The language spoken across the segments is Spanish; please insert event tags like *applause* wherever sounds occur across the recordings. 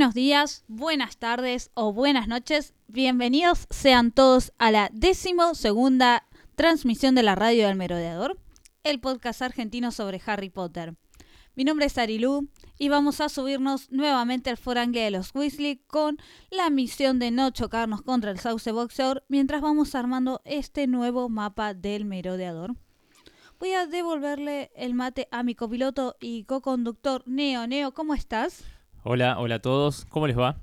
Buenos días, buenas tardes o buenas noches. Bienvenidos sean todos a la décimo segunda transmisión de la radio del Merodeador, el podcast argentino sobre Harry Potter. Mi nombre es Arilú y vamos a subirnos nuevamente al forangue de los Weasley con la misión de no chocarnos contra el sauce boxeador mientras vamos armando este nuevo mapa del Merodeador. Voy a devolverle el mate a mi copiloto y co-conductor Neo. Neo, ¿cómo estás? Hola, hola a todos, ¿cómo les va?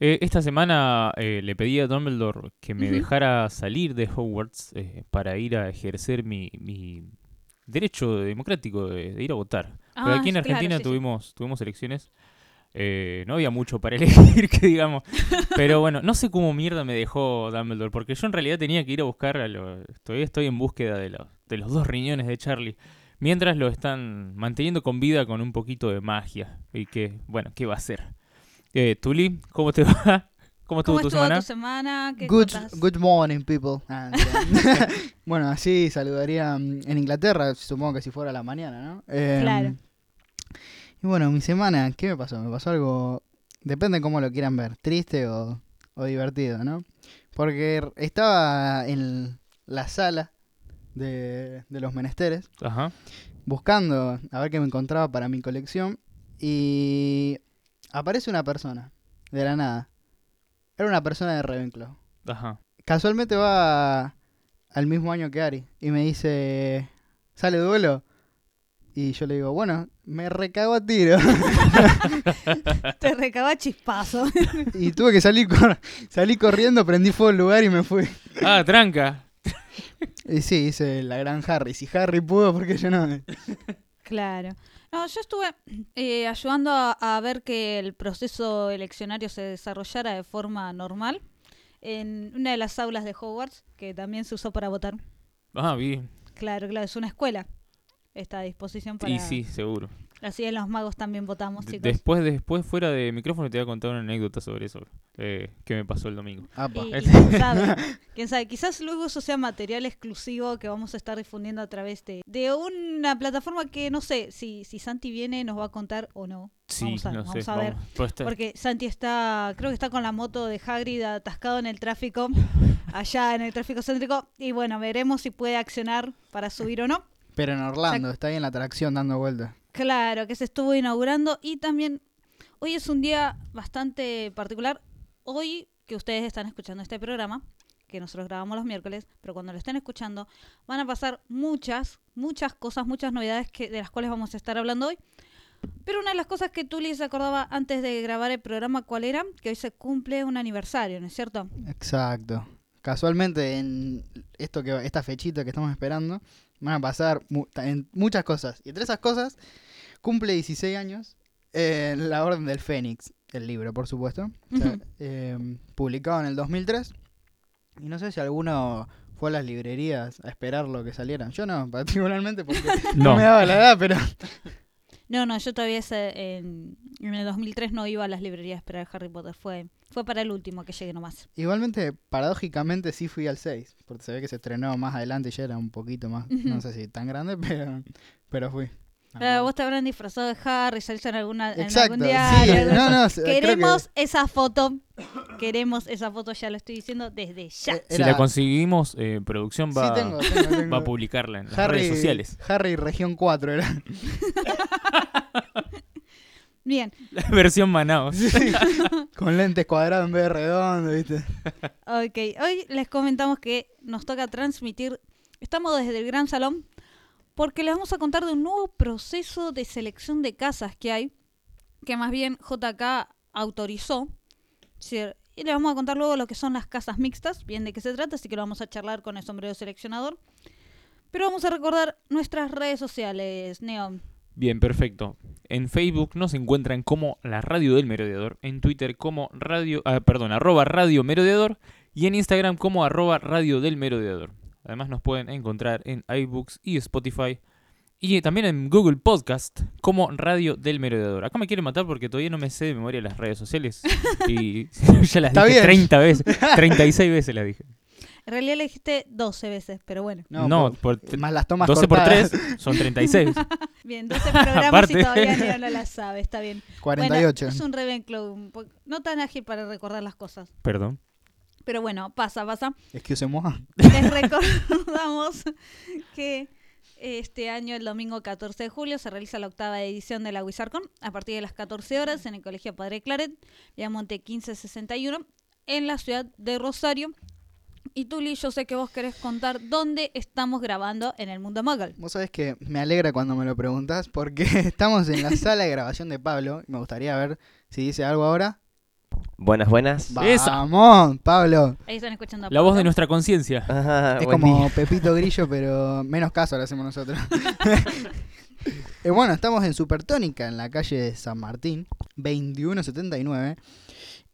Eh, esta semana eh, le pedí a Dumbledore que me dejara salir de Hogwarts eh, para ir a ejercer mi, mi derecho democrático de, de ir a votar. Porque Ah, aquí en Argentina sí. tuvimos, tuvimos elecciones, eh, no había mucho para *laughs* elegir, que digamos. *laughs* Pero bueno, no sé cómo mierda me dejó Dumbledore, porque yo en realidad tenía que ir a buscar, a lo- todavía estoy en búsqueda de, de los dos riñones de Charlie. Mientras lo están manteniendo con vida con un poquito de magia. Y que, bueno, ¿qué va a hacer? Eh, Tuli, ¿cómo te *laughs* va? ¿Cómo estuvo ¿Cómo tu estuvo semana? tu semana? ¿Qué Good, morning, people. Ah, *laughs* bueno, así saludaría mm, en Inglaterra, supongo que si fuera la mañana, ¿no? Eh, Claro. Y bueno, mi semana, ¿qué me pasó? Me pasó algo, depende cómo lo quieran ver, triste o, o divertido, ¿no? Porque estaba en la sala de, de los menesteres, Ajá. buscando a ver qué me encontraba para mi colección, y aparece una persona, de la nada. Era una persona de Ravenclaw Ajá. casualmente va al mismo año que Ari y me dice, ¿sale duelo? Y yo le digo, bueno, me recago a tiro. *laughs* Te recaba chispazo. *laughs* y tuve que salir, cor- salí corriendo, prendí fuego al lugar y me fui. Ah, tranca. Y sí, hice la gran Harry. Si Harry pudo, ¿por qué yo no? claro. No, yo estuve eh, ayudando a, a ver que el proceso eleccionario se desarrollara de forma normal en una de las aulas de Hogwarts, que también se usó para votar. Ah, bien. Claro, claro, es una escuela. Está a disposición para... Y sí, seguro. Así en los magos también votamos, chicos. después, después, fuera de micrófono, te voy a contar una anécdota sobre eso eh, que me pasó el domingo. Apa. Y, quién *laughs* sabe, quién sabe, quizás luego eso sea material exclusivo que vamos a estar difundiendo a través de, de una plataforma que no sé si, si Santi viene nos va a contar o no. Sí, vamos a, no vamos sé. a ver. vamos. Porque Santi está, creo que está con la moto de Hagrid atascado en el tráfico, *laughs* allá en el tráfico céntrico. Y bueno, veremos si puede accionar para subir o no. Pero en Orlando, está ahí en la atracción dando vueltas. Claro, que se estuvo inaugurando y también hoy es un día bastante particular. Hoy que ustedes están escuchando este programa, que nosotros grabamos los miércoles, pero cuando lo estén escuchando van a pasar muchas, muchas cosas, muchas novedades que, de las cuales vamos a estar hablando hoy. Pero una de las cosas que Tuli se acordaba antes de grabar el programa, ¿cuál era? Que hoy se cumple un aniversario, ¿no es cierto? Exacto. Casualmente en esto que esta fechita que estamos esperando van a pasar mu- en muchas cosas. Y entre esas cosas cumple 16 años eh, La Orden del Fénix, el libro, por supuesto. O sea, Ujú. eh, publicado en el 2003. Y no sé si alguno fue a las librerías a esperar lo que salieran. Yo no, particularmente porque *laughs* no. no, me daba la edad, pero *laughs* No, no, yo todavía ese- en, en el 2003 no iba a las librerías a esperar Harry Potter. Fue, fue para el último que llegue nomás. igualmente, paradójicamente sí fui al 6. Porque se ve que se estrenó más adelante y ya era un poquito más, no sé si tan grande, *laughs* pero, pero fui. Claro, vos te habrán disfrazado de Harry, saliste en, alguna, en algún sí, diario. no, no, que- Queremos esa foto. Queremos esa foto, ya lo estoy diciendo desde ya. Eh, si la conseguimos, eh, producción va, Sí, tengo, tengo, *laughs* tengo. va a publicarla en las Harry, redes sociales. Harry Región 4 era. *laughs* Bien, La versión Manaus. *laughs* Con lentes cuadrados en vez de redondo, ¿viste? ok. Hoy les comentamos que nos toca transmitir. Estamos desde el Gran Salón porque les vamos a contar de un nuevo proceso de selección de casas que hay, que más bien JK autorizó. Y les vamos a contar luego lo que son las casas mixtas, bien de qué se trata, así que lo vamos a charlar con el sombrero seleccionador. Pero vamos a recordar nuestras redes sociales, Neo. Bien, perfecto. En Facebook nos encuentran como la Radio del Merodeador, en Twitter como radio, ah, perdón, arroba Radio Merodeador y en Instagram como arroba Radio del Merodeador. Además nos pueden encontrar en iBooks y Spotify y también en Google Podcast como Radio del Merodeador. Acá me quieren matar porque todavía no me sé de memoria las redes sociales *laughs* y *laughs* ya las Está dije bien. 30 veces, *laughs* 36 veces las dije. En realidad le dijiste 12 veces, pero bueno. No, por- por- más las tomas 12 por cortadas. 3 son 36. Bien, 12 programas Aparte. y todavía no la sabe, está bien. 48. Bueno, es un Ravenclaw, no tan ágil para recordar las cosas. Perdón. Pero bueno, pasa, pasa. Excusez-moi. Les *laughs* recordamos que este año, el domingo 14 de julio, se realiza la octava edición de la WizardCon a partir de las 14 horas en el Colegio Padre Claret, Viamonte 1561, en la ciudad de Rosario. Y Tuli, yo sé que vos querés contar dónde estamos grabando en el mundo Muggle. Vos sabés que me alegra cuando me lo preguntás porque *laughs* estamos en la sala de grabación de Pablo. y Me gustaría ver si dice algo ahora. Buenas, buenas. Esa. Vamos, Pablo. Ahí están escuchando a La voz de nuestra conciencia. Ajá, Es buen como día. Pepito Grillo, pero menos caso le hacemos nosotros. *laughs* Eh, bueno, estamos en Supertónica, en la calle de San Martín, 2179.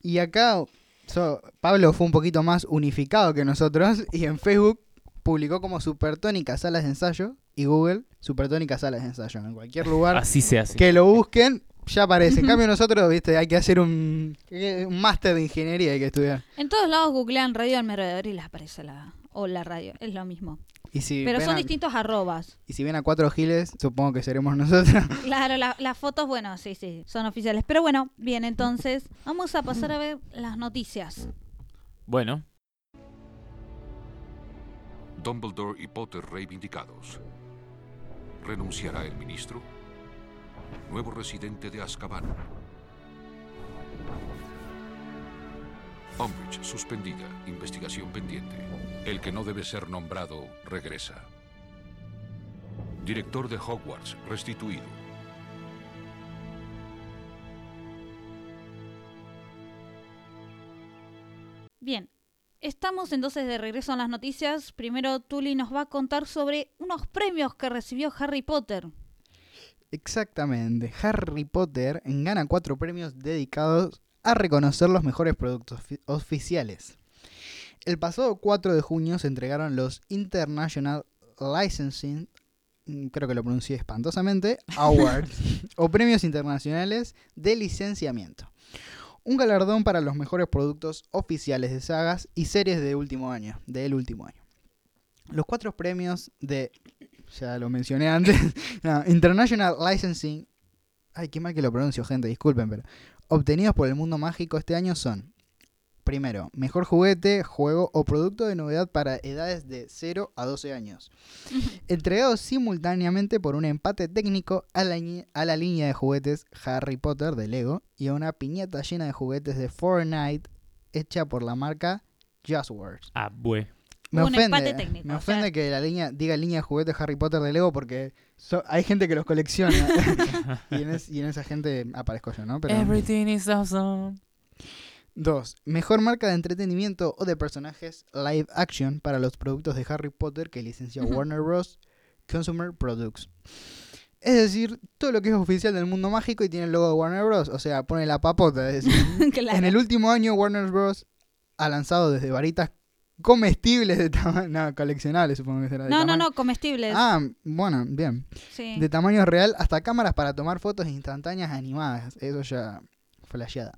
Y acá so- Pablo fue un poquito más unificado que nosotros *laughs* y en Facebook publicó como Supertónica Salas de Ensayo y Google Supertónica Salas de Ensayo. En cualquier lugar Así se hace. que lo busquen, ya aparece. En cambio nosotros, viste, hay que hacer un, un máster de ingeniería, hay que estudiar. En todos lados googlean Radio del Merodeador y les aparece la... O la radio, es lo mismo. Y si, Pero son a, distintos arrobas. y si ven a cuatro giles, supongo que seremos nosotros. *laughs* Claro, la- las fotos, bueno, sí, sí, son oficiales. Pero bueno, bien, entonces vamos a pasar a ver las noticias. Bueno, Dumbledore y Potter reivindicados. ¿Renunciará el ministro? Nuevo residente de Azkaban. Umbridge suspendida. Investigación pendiente. El que no debe ser nombrado regresa. Director de Hogwarts restituido. Bien, estamos entonces de regreso en las noticias. Primero, Tuli nos va a contar sobre unos premios que recibió Harry Potter. Exactamente. Harry Potter gana cuatro premios dedicados a reconocer los mejores productos fi- oficiales. El pasado 4 de junio se entregaron los International Licensing, mm, creo que lo pronuncié espantosamente, *laughs* Awards, o premios internacionales de licenciamiento. Un galardón para los mejores productos oficiales de sagas y series de último año, del último año. Los cuatro premios de, ya lo mencioné antes, *laughs* no, International Licensing, ay, qué mal que lo pronuncio, gente, disculpen, pero obtenidos por el mundo mágico este año son, primero, mejor juguete, juego o producto de novedad para edades de 0 a 12 años, *laughs* entregados simultáneamente por un empate técnico a la, a la línea de juguetes Harry Potter de Lego y a una piñata llena de juguetes de Fortnite hecha por la marca Just Words. ah, bue. Me Un ofende, empate técnico, me o sea- ofende que la línea diga línea de juguetes Harry Potter de Lego porque so- hay gente que los colecciona *laughs* y, en es- y en esa gente aparezco yo, ¿no? Pero Everything is awesome. dos, mejor marca de entretenimiento o de personajes live action para los productos de Harry Potter que licencia Ujú. Warner Bros. Consumer Products. Es decir, todo lo que es oficial del mundo mágico y tiene el logo de Warner Bros. O sea, pone la papota. Es decir, *laughs* Claro. en el último año Warner Bros. ha lanzado desde varitas comestibles de tamaño, no, coleccionables supongo que será. de No, no, no, comestibles. Ah, bueno, bien. sí. De tamaño real hasta cámaras para tomar fotos instantáneas animadas. Eso ya flasheada.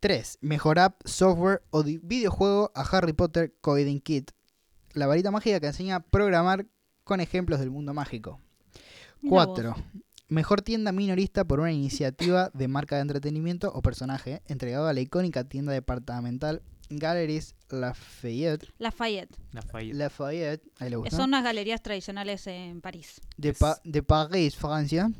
3. Mejor app, software o videojuego a Harry Potter Coding Kit. La varita mágica que enseña a programar con ejemplos del mundo mágico. Mira vos. 4. Mejor tienda minorista por una iniciativa de marca de entretenimiento o personaje entregado a la icónica tienda departamental Galleries Lafayette. Lafayette. Lafayette. Lafayette. Ahí le gustó Son unas galerías tradicionales en París. de, Pa- de París, Francia,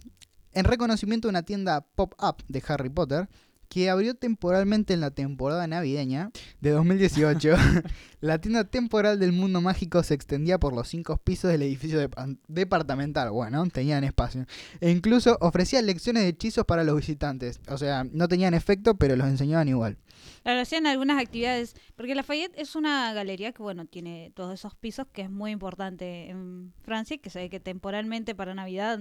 en reconocimiento a una tienda pop-up de Harry Potter que abrió temporalmente en la temporada navideña de 2018. *laughs* la tienda temporal del mundo mágico se extendía por los cinco pisos del edificio depa- departamental. Bueno, tenían espacio. E incluso ofrecía lecciones de hechizos para los visitantes. O sea, no tenían efecto, pero los enseñaban igual. Claro, hacían algunas actividades, porque Lafayette es una galería que, bueno, tiene todos esos pisos, que es muy importante en Francia, que se ve que temporalmente para Navidad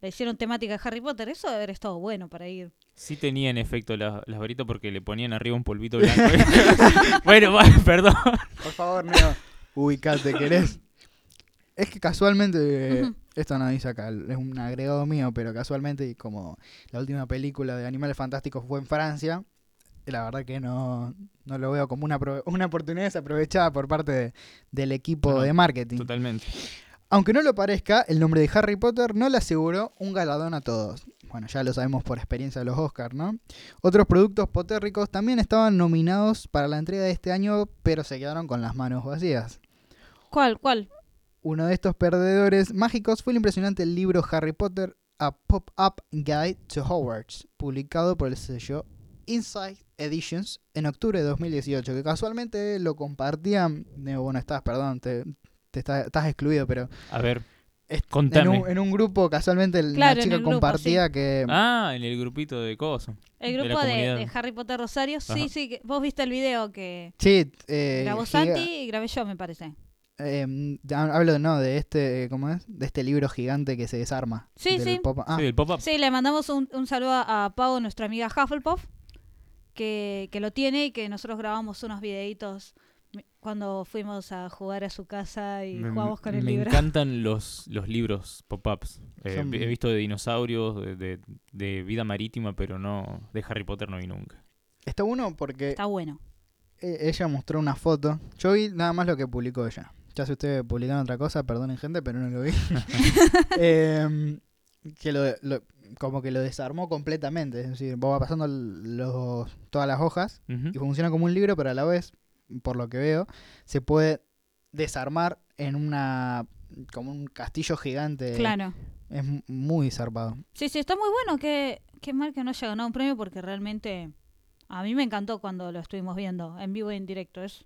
le hicieron temática de Harry Potter. Eso debe haber estado bueno para ir. Sí tenía en efecto la- las varitas porque le ponían arriba un polvito blanco. *laughs* bueno, va, perdón. Por favor, Neo, ubicate, ¿querés? Es que casualmente, eh, esto no dice acá, es un agregado mío, pero casualmente, y como la última película de Animales Fantásticos fue en Francia, la verdad que no, no lo veo como una, una oportunidad desaprovechada por parte de- del equipo no, de marketing. Totalmente. Aunque no lo parezca, el nombre de Harry Potter no le aseguró un galardón a todos. Bueno, ya lo sabemos por experiencia de los Oscars, ¿no? Otros productos potérricos también estaban nominados para la entrega de este año, pero se quedaron con las manos vacías. ¿Cuál? ¿Cuál? Uno de estos perdedores mágicos fue el impresionante libro Harry Potter, A Pop-Up Guide to Hogwarts, publicado por el sello Inside Editions en octubre de 2018, que casualmente lo compartían, Neo, bueno, estás, perdón, te, te está- estás excluido, pero A ver. En un, en un grupo casualmente Claro, en chica el grupo, compartía que... Ah, en el grupito de cosas. El la grupo de, Harry Potter Rosario. Sí, Ajá. sí. que- Vos viste el video que Sí, eh, grabó giga- Santi y grabé yo, me parece. eh, ya hablo no de este, ¿cómo es? De este libro gigante que se desarma. Sí, del sí. pop- ah, Sí, el pop-up. Sí, le mandamos un, un saludo a, Pau, nuestra amiga Hufflepuff, que, que lo tiene y que nosotros grabamos unos videitos cuando fuimos a jugar a su casa y Me, jugamos con el me libro. *laughs* encantan los, los libros pop-ups. Eh, He visto de dinosaurios, de, de- de vida marítima, pero no de Harry Potter no vi nunca. Está bueno porque Está bueno. eh, ella mostró una foto. Yo vi nada más lo que publicó ella. Ya si ustedes publicaron otra cosa, perdonen gente, pero no lo vi. *laughs* *laughs* Em, que lo, lo- como que lo desarmó completamente. Es decir, vos vas pasando los, todas las hojas y funciona como un libro, pero a la vez, por lo que veo, se puede desarmar en una como un castillo gigante. Claro. Es muy zarpado. Sí, sí, está muy bueno. Qué, qué mal que no haya ganado un premio porque realmente a mí me encantó cuando lo estuvimos viendo en vivo y en directo. Es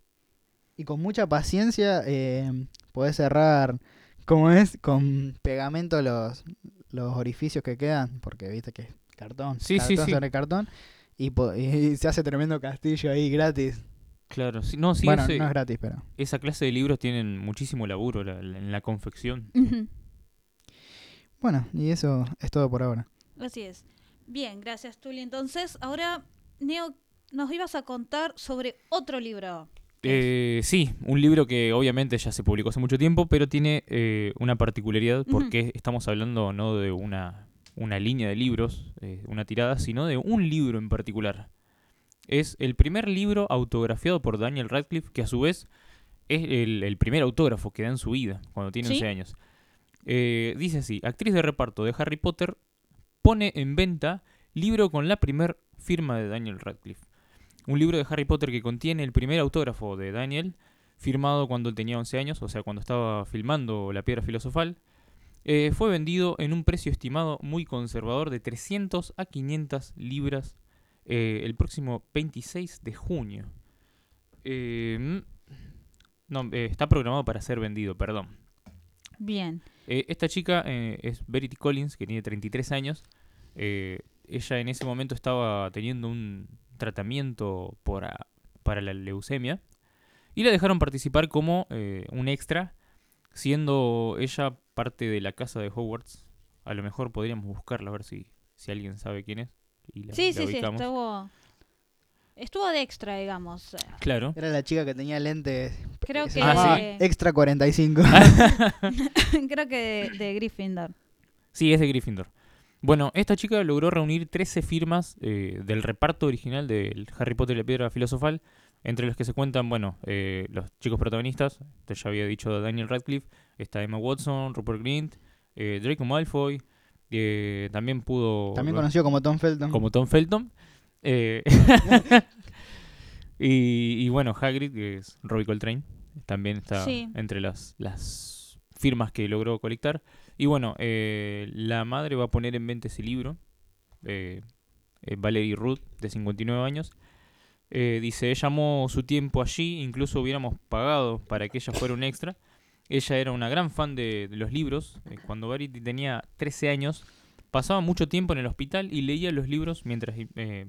Y con mucha paciencia eh, podés cerrar, como es, con pegamento los, los orificios que quedan, porque viste que es cartón, Sí, sí, cartón sí. sobre cartón, y, y se hace tremendo castillo ahí gratis. Claro, sí, no, sí, bueno, ese- no es gratis, pero... esa clase de libros tienen muchísimo laburo la- la- en la confección. Bueno, y eso es todo por ahora. Así es. Bien, gracias, Tuli. Entonces, ahora, Neo, nos ibas a contar sobre otro libro. Eh, sí, un libro que obviamente ya se publicó hace mucho tiempo, pero tiene eh, una particularidad porque estamos hablando no de una, una línea de libros, eh, una tirada, sino de un libro en particular. Es el primer libro autografiado por Daniel Radcliffe, que a su vez es el, el primer autógrafo que da en su vida, cuando tiene ¿Sí? 11 años. Eh, dice así, actriz de reparto de Harry Potter pone en venta libro con la primer firma de Daniel Radcliffe. Un libro de Harry Potter que contiene el primer autógrafo de Daniel, firmado cuando él tenía 11 años, o sea, cuando estaba filmando La Piedra Filosofal. Eh, fue vendido en un precio estimado muy conservador de 300 a 500 libras eh, el próximo 26 de junio. Eh, mm, no, eh, está programado para ser vendido, perdón. Bien. Eh, esta chica es Verity Collins, que tiene 33 años. Ella en ese momento estaba teniendo un tratamiento por para la leucemia y la dejaron participar como un extra, siendo ella parte de la casa de Hogwarts. A lo mejor podríamos buscarla a ver si, si alguien sabe quién es. Y la, Sí, la sí, sí, estuvo... Estuvo de extra, digamos. Claro. Era la chica que tenía lentes. Creo que- Ah, sí. Extra 45. *laughs* *laughs* Creo que de, de Gryffindor. Sí, es de Gryffindor. Bueno, esta chica logró reunir 13 firmas eh, del reparto original del Harry Potter y la Piedra Filosofal, entre los que se cuentan, bueno, eh, los chicos protagonistas, te ya había dicho Daniel Radcliffe, está Emma Watson, Rupert Grint, eh, Draco Malfoy, eh, también pudo... También conocido como Tom Felton. como Tom Felton. eh, *laughs* *laughs* y, y bueno, Hagrid, que es Robbie Coltrane, también está Sí. entre las, las firmas que logró colectar. Y bueno, eh, la madre va a poner en venta ese libro, eh, eh, Valerie Ruth, de 59 años. Eh, dice, ella amó su tiempo allí, incluso hubiéramos pagado para que ella fuera un extra. Ella era una gran fan de, los libros. Eh, cuando Verity tenía 13 años, pasaba mucho tiempo en el hospital y leía los libros mientras, eh,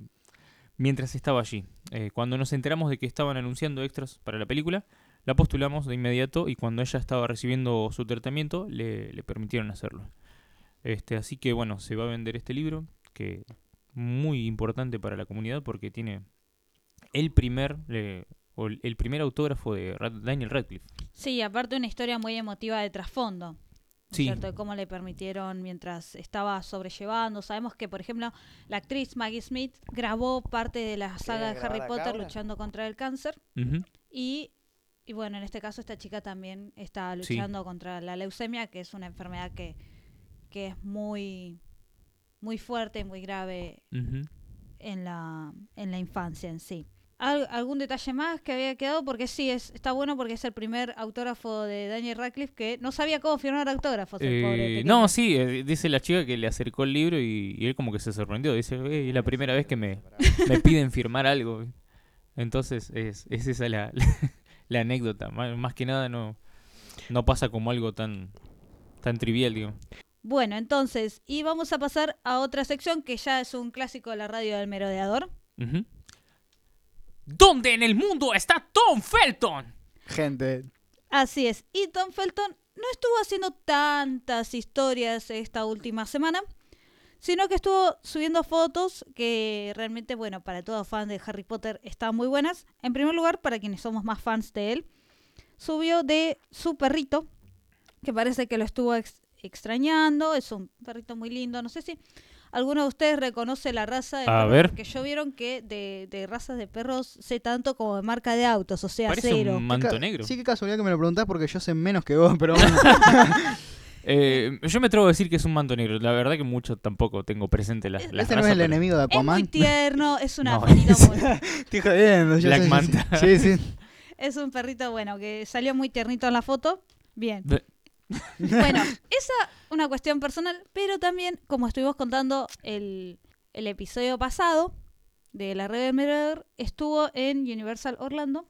mientras estaba allí. Eh, cuando nos enteramos de que estaban anunciando extras para la película, la postulamos de inmediato y cuando ella estaba recibiendo su tratamiento, le, le permitieron hacerlo. Este, así que bueno, se va a vender este libro, que muy importante para la comunidad porque tiene el primer, o el el primer autógrafo de Rad- Daniel Radcliffe. Sí, aparte una historia muy emotiva de trasfondo. ¿no es Sí. ¿Cierto? De cómo le permitieron mientras estaba sobrellevando. Sabemos que, por ejemplo, la actriz Maggie Smith grabó parte de la saga de Harry Potter luchando contra el cáncer. Ujú. Y, y bueno, en este caso esta chica también está Sí. luchando contra la leucemia, que es una enfermedad que, que es muy, muy fuerte, muy grave en la, en la infancia en sí. Al- ¿Algún detalle más que había quedado? Porque sí, es, está bueno porque es el primer autógrafo de Daniel Radcliffe que no sabía cómo firmar autógrafos. el pobre Eh, no, sí, eh, dice la chica que le acercó el libro y, y él como que se sorprendió. Dice, "Eh, es la primera vez que me, me piden firmar algo. Entonces es, es esa la, *laughs* la anécdota. Má- Más, que nada no, no pasa como algo tan, tan trivial, digo. Bueno, entonces, y vamos a pasar a otra sección que ya es un clásico de la radio del merodeador. Ujú. ¿Dónde en el mundo está Tom Felton? Gente, Así es. Y Tom Felton no estuvo haciendo tantas historias esta última semana, sino que estuvo subiendo fotos que realmente, bueno, para todos fans de Harry Potter están muy buenas. En primer lugar, para quienes somos más fans de él, subió de su perrito, que parece que lo estuvo ex- extrañando. Es un perrito muy lindo. No sé si alguno de ustedes reconoce la raza de A ver. porque yo vieron que de, de razas de perros sé tanto como de marca de autos, o sea, Parece cero. un manto Ca- negro. Sí, qué casualidad que me lo preguntás porque yo sé menos que vos, pero bueno. *laughs* Eh, yo me atrevo a decir que es un manto negro. La verdad que mucho tampoco tengo presente las, Ese las Ese no es razas, el pero- enemigo de Es muy Aquaman. tierno, es *laughs* una No, perrita es- muy- *laughs* Estoy jodiendo. yo Black sé. Manta. Sí, sí. es un perrito bueno que salió muy tiernito en la foto. Bien. Ve- Bueno, esa una cuestión personal, pero también, como estuvimos contando el, el episodio pasado de la red del Merodeador, estuvo en Universal Orlando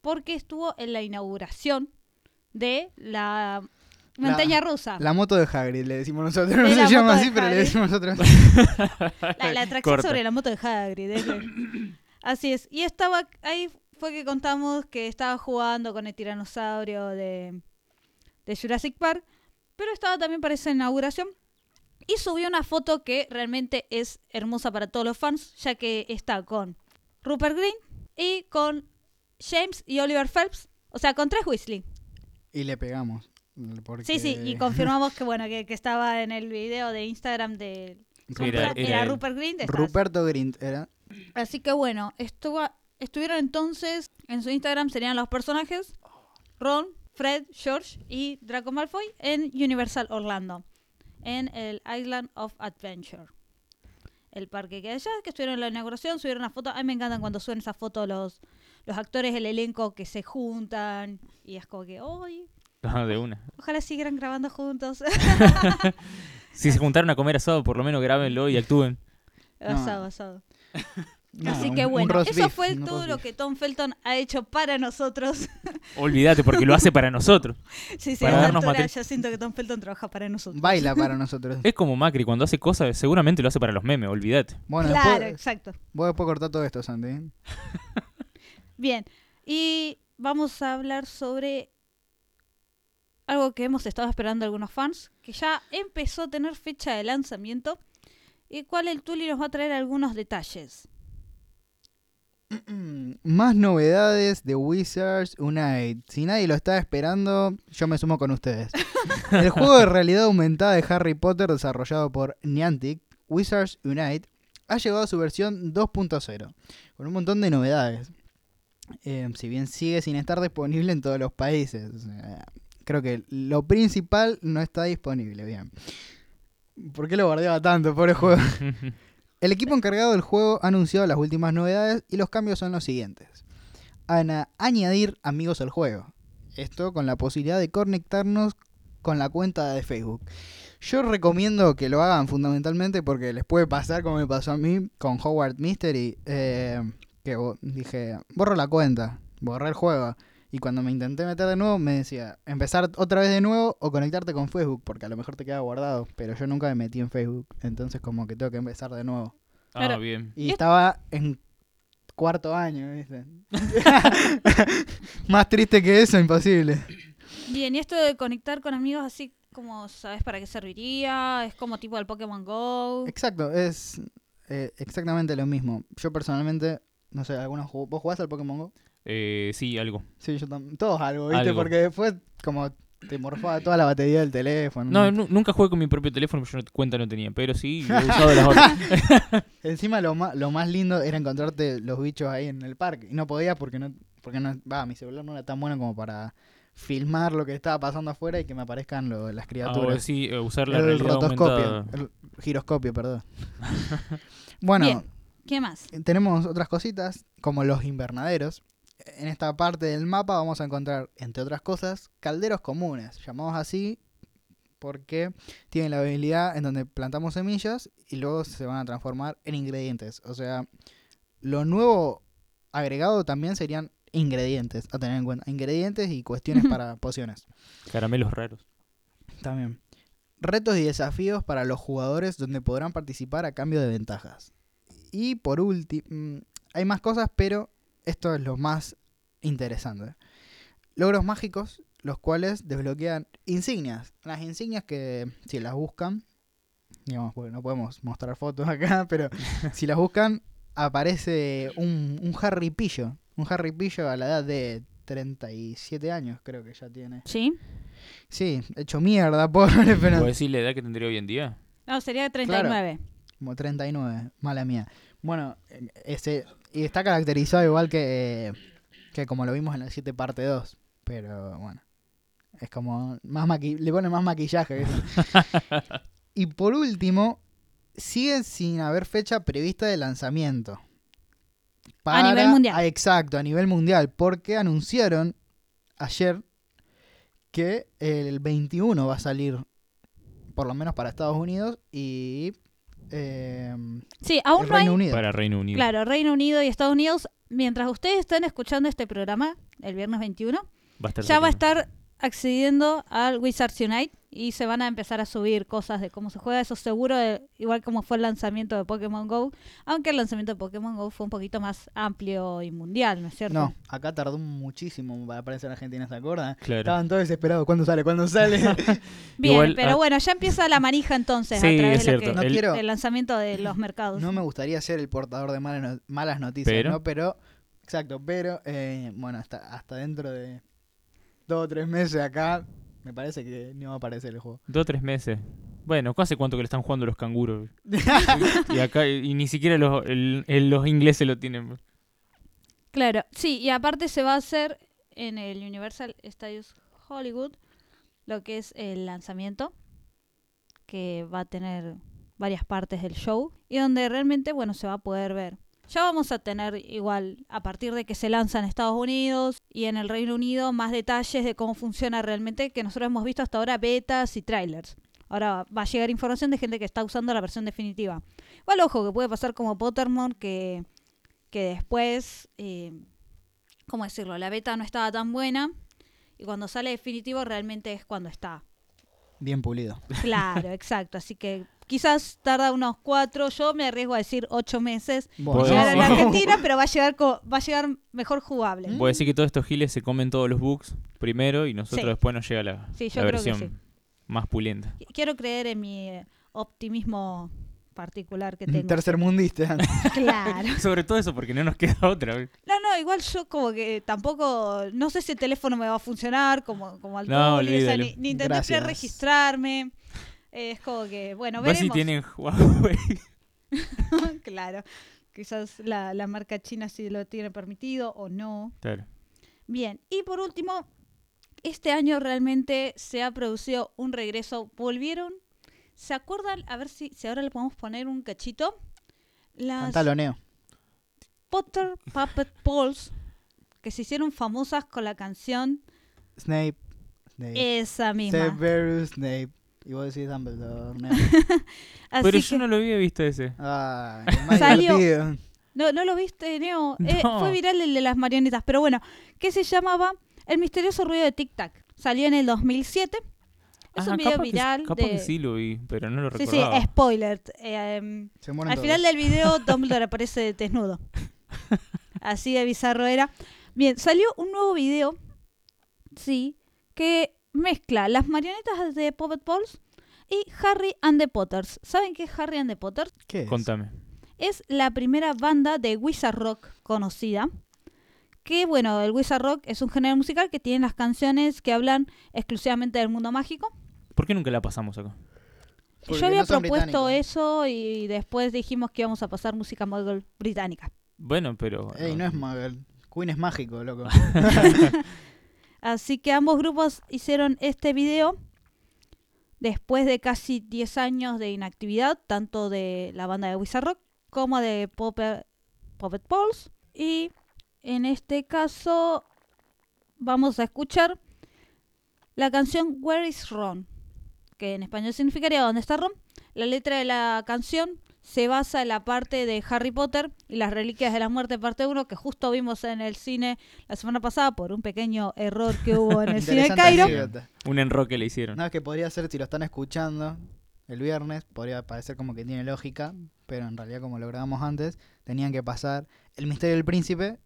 porque estuvo en la inauguración de la montaña rusa. La, La moto de Hagrid, le decimos nosotros. No la se llama así, pero le decimos nosotros. *laughs* la atracción Corta. sobre la moto de Hagrid. ¿eh? Así es. Y estaba ahí fue que contamos que estaba jugando con el tiranosaurio de, de Jurassic Park, pero estaba también para esa inauguración. Y subió una foto que realmente es hermosa para todos los fans, ya que está con Rupert Green y con James y Oliver Phelps, o sea, con tres Weasley. Y le pegamos. Porque... Sí, sí, y *laughs* confirmamos que bueno, que, que estaba en el video de Instagram de era- era, era él. Rupert Green. Ruperto Grint era. Así que bueno, estuvo, estuvieron entonces en su Instagram serían los personajes Ron, Fred, George y Draco Malfoy en Universal Orlando, en el Island of Adventure. El parque que hay allá, que estuvieron en la inauguración, subieron una foto. A mí me encantan cuando suben esas fotos los, los actores del elenco que se juntan. Y es como que, ¡ay! *laughs* Ah, de una. Ojalá siguieran grabando juntos. *laughs* *laughs* Si se juntaron a comer asado, por lo menos grábenlo y actúen. asado, asado. No, Así que un bueno, eso beef, fue todo lo que Tom Felton ha hecho para nosotros. *laughs* Olvídate, porque lo hace para nosotros. Sí, sí, Para a darnos altura yo siento que Tom Felton trabaja para nosotros. Baila *laughs* para nosotros. Es como Macri, cuando hace cosas, seguramente lo hace para los memes, olvídate. Bueno, claro, después, exacto. vos después cortar todo esto. ¿eh? *laughs* Bien, y vamos a hablar sobre algo que hemos estado esperando algunos fans, que ya empezó a tener fecha de lanzamiento, y cual el Tuli nos va a traer algunos detalles. Más novedades de Wizards Unite. Si nadie lo estaba esperando, yo me sumo con ustedes. *laughs* El juego de realidad aumentada de Harry Potter desarrollado por Niantic, Wizards Unite, ha llegado a su versión 2.0, con un montón de novedades. Eh, si bien sigue sin estar disponible en todos los países. creo que lo principal no está disponible, bien. ¿Por qué lo guardeaba tanto, pobre juego? *laughs* El equipo encargado del juego ha anunciado las últimas novedades y los cambios son los siguientes. Ana- añadir amigos al juego. Esto con la posibilidad de conectarnos con la cuenta de Facebook. Yo recomiendo que lo hagan fundamentalmente porque les puede pasar como me pasó a mí con Howard Mystery. eh, que dije, borro la cuenta, borré el juego. Y cuando me intenté meter de nuevo me decía, empezar otra vez de nuevo o conectarte con Facebook, porque a lo mejor te queda guardado. Pero yo nunca me metí en Facebook, entonces como que tengo que empezar de nuevo. Ah, bien. Y estaba en cuarto año, ¿viste? *laughs* Más triste que eso, imposible. Bien, y esto de conectar con amigos así como sabes para qué serviría, es como tipo el Pokémon Go. Exacto, es eh, exactamente lo mismo. Yo personalmente, no sé, algunos jugó- ¿Vos jugás al Pokémon Go? Eh, sí, algo. Sí, yo también. Todos algo, ¿viste? Algo. Porque después como te morfaba toda la batería del teléfono. No, nu- nunca jugué con mi propio teléfono, yo no- cuenta no tenía, pero sí, he *laughs* usado las otras. *laughs* Encima lo más, lo más lindo era encontrarte los bichos ahí en el parque. Y no podía porque no, porque no, va, mi celular no era tan bueno como para filmar lo que estaba pasando afuera y que me aparezcan lo- las Ah, criaturas. vos sí, eh, usar la el realidad rotoscopio, aumentada. el giroscopio, perdón. *laughs* bueno, Bien. ¿Qué más? tenemos otras cositas como los invernaderos. En esta parte del mapa vamos a encontrar, entre otras cosas, calderos comunes, llamados así porque tienen la habilidad en donde plantamos semillas y luego se van a transformar en ingredientes. O sea, lo nuevo agregado también serían ingredientes a tener en cuenta. Ingredientes y cuestiones para pociones. Caramelos raros. También. Retos y desafíos para los jugadores donde podrán participar a cambio de ventajas. Y por último, hay más cosas, pero esto es lo más interesante. Logros mágicos, los cuales desbloquean insignias. Las insignias que si las buscan, digamos, porque no podemos mostrar fotos *laughs* acá, pero *laughs* si las buscan, aparece un, un Harry Pillo. Un Harry Pillo a la edad de 37 años, creo que ya tiene. ¿Sí? Sí, hecho mierda, *laughs* pobre, pero ¿Puedes decir la edad que tendría hoy en día? No, sería 39. como 39, mala mía. Bueno, eh, ese y está caracterizado igual que, que como lo vimos en la 7 parte 2, pero bueno, es como más maqui le ponen más maquillaje. *laughs* y por último, sigue sin haber fecha prevista de lanzamiento. A nivel mundial. ah, exacto, a nivel mundial, porque anunciaron ayer que el 21 va a salir, por lo menos para Estados Unidos, y eh, Sí, aún el no hay. Reino Unido. Para Reino Unido. Claro, Reino Unido y Estados Unidos, mientras ustedes están escuchando este programa, el viernes 21, Va a estar ya va a estar accediendo al Wizards Unite y se van a empezar a subir cosas de cómo se juega. Eso seguro, de- igual como fue el lanzamiento de Pokémon Go, aunque el lanzamiento de Pokémon Go fue un poquito más amplio y mundial, ¿no es cierto? No, acá tardó muchísimo para aparecer en Argentina, ¿se acuerdan? Claro. Estaban todos desesperados. ¿Cuándo sale? ¿Cuándo sale? *laughs* Bien, Igual, pero ah- bueno, ya empieza la manija entonces Sí, a través es de lo cierto. que- No quiero- el lanzamiento de los mercados. no me gustaría ser el portador de malas, malas noticias, Pero. ¿no? Pero, exacto, pero, eh, bueno, hasta, hasta dentro de dos o tres meses acá, me parece que no va a aparecer el juego. Dos o tres meses. Bueno, ¿hace cuánto que le están jugando los canguros? *laughs* y acá, y ni siquiera los, el- el- los ingleses lo tienen. Claro, sí, y aparte se va a hacer en el Universal Studios Hollywood lo que es el lanzamiento, que va a tener varias partes del show y donde realmente, bueno, se va a poder ver. Ya vamos a tener igual, a partir de que se lanza en Estados Unidos y en el Reino Unido, más detalles de cómo funciona realmente, que nosotros hemos visto hasta ahora betas y trailers. Ahora va a llegar información de gente que está usando la versión definitiva. Igual, ojo, que puede pasar como Pottermore, que, que después, eh, ¿cómo decirlo? La beta no estaba tan buena y cuando sale definitivo realmente es cuando está. Bien pulido. Claro, *laughs* exacto. Así que quizás tarda unos cuatro, yo me arriesgo a decir ocho meses Podemos- llegar a la. Argentina, *laughs* pero va a llegar co- va a llegar mejor jugable. Puedo decir que todos estos giles se comen todos los bugs primero y nosotros Sí. después nos llega la, Sí, yo la creo que versión más pulenta. Quiero creer en mi eh, optimismo particular que tengo. Tercer mundista. *laughs* *laughs* Claro. Sobre todo eso porque no nos queda otra. No, no, igual yo como que tampoco, no sé si el teléfono me va a funcionar como, como al No, Tuli, o sea, ni, ni intenté Gracias. registrarme. es como que, bueno, Más si veremos. tienen Huawei. *laughs* claro, quizás la, la marca china sí lo tiene permitido o no. Claro. Bien, y por último, este año realmente se ha producido un regreso. ¿Volvieron? ¿Se acuerdan? A ver si, si ahora le podemos poner un cachito. Las Pantaloneo. Potter Puppet Balls, que se hicieron famosas con la canción Snape. Snape. esa misma. Severus Snape. Y vos decís Dumbledore. ¿no? *laughs* Así Pero que, yo no lo había visto ese. Ah, Salió. divertido. no, ¿no lo viste, Neo? *laughs* Eh, fue viral el de las marionetas, pero bueno, que se llamaba El misterioso ruido de Tic Tac. Salió en el 2007. Es un video capaz que- viral capaz de... que sí lo vi, pero no lo Sí, sí, recordaba. spoiler. Eh, em, al todos. final del video *laughs* Dumbledore aparece desnudo. Así de bizarro era. Bien, salió un nuevo video, sí, que mezcla las marionetas de Puppet Balls y Harry and the Potters. ¿Saben qué es Harry and the Potters? ¿Qué es? Contame. Es la primera banda de Wizard Rock conocida. Que bueno, el Wizard Rock es un género musical que tiene las canciones que hablan exclusivamente del mundo mágico. ¿Por qué nunca la pasamos acá? Porque Yo había no propuesto británicos. eso y después dijimos que íbamos a pasar música muggle británica. Bueno, pero... Ey, no es Muggle. Queen es mágico, loco. *laughs* *laughs* Así que ambos grupos hicieron este video después de casi 10 años de inactividad, tanto de la banda de Wizard Rock como de Puppet, Puppet Balls. Y en este caso vamos a escuchar la canción Where is Ron, que en español significaría ¿Dónde está Ron? La letra de la canción se basa en la parte de Harry Potter y las Reliquias de la Muerte, parte 1, que justo vimos en el cine la semana pasada por un pequeño error que hubo en el *laughs* cine de Cairo. anécdota. Un enroque le hicieron. No, es que podría ser, si lo están escuchando el viernes, podría parecer como que tiene lógica, pero en realidad, como lo grabamos antes, tenían que pasar El Misterio del Príncipe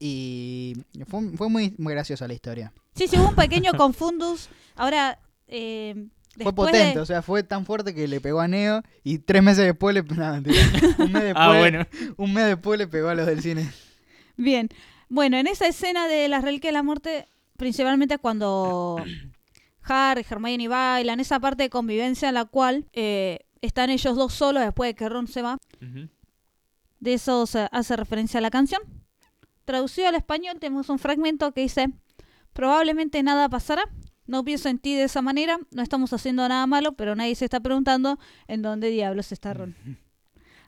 y fue, fue muy, muy graciosa la historia. Sí, sí, hubo un pequeño *laughs* confundus. Ahora, eh, Fue de- potente, o sea, fue tan fuerte que le pegó a Neo y tres meses después le... *laughs* no, mentira. *laughs* un, mes después, Ah, bueno. un mes después le pegó a los del cine. Bien. Bueno, en esa escena de las Reliquias de la Muerte, principalmente cuando *coughs* Harry, Hermione bailan, esa parte de convivencia en la cual eh, están ellos dos solos después de que Ron se va. De eso se hace referencia a la canción. Traducido al español tenemos un fragmento que dice, probablemente nada pasará, no pienso en ti de esa manera, no estamos haciendo nada malo, pero nadie se está preguntando en dónde diablos está Ron.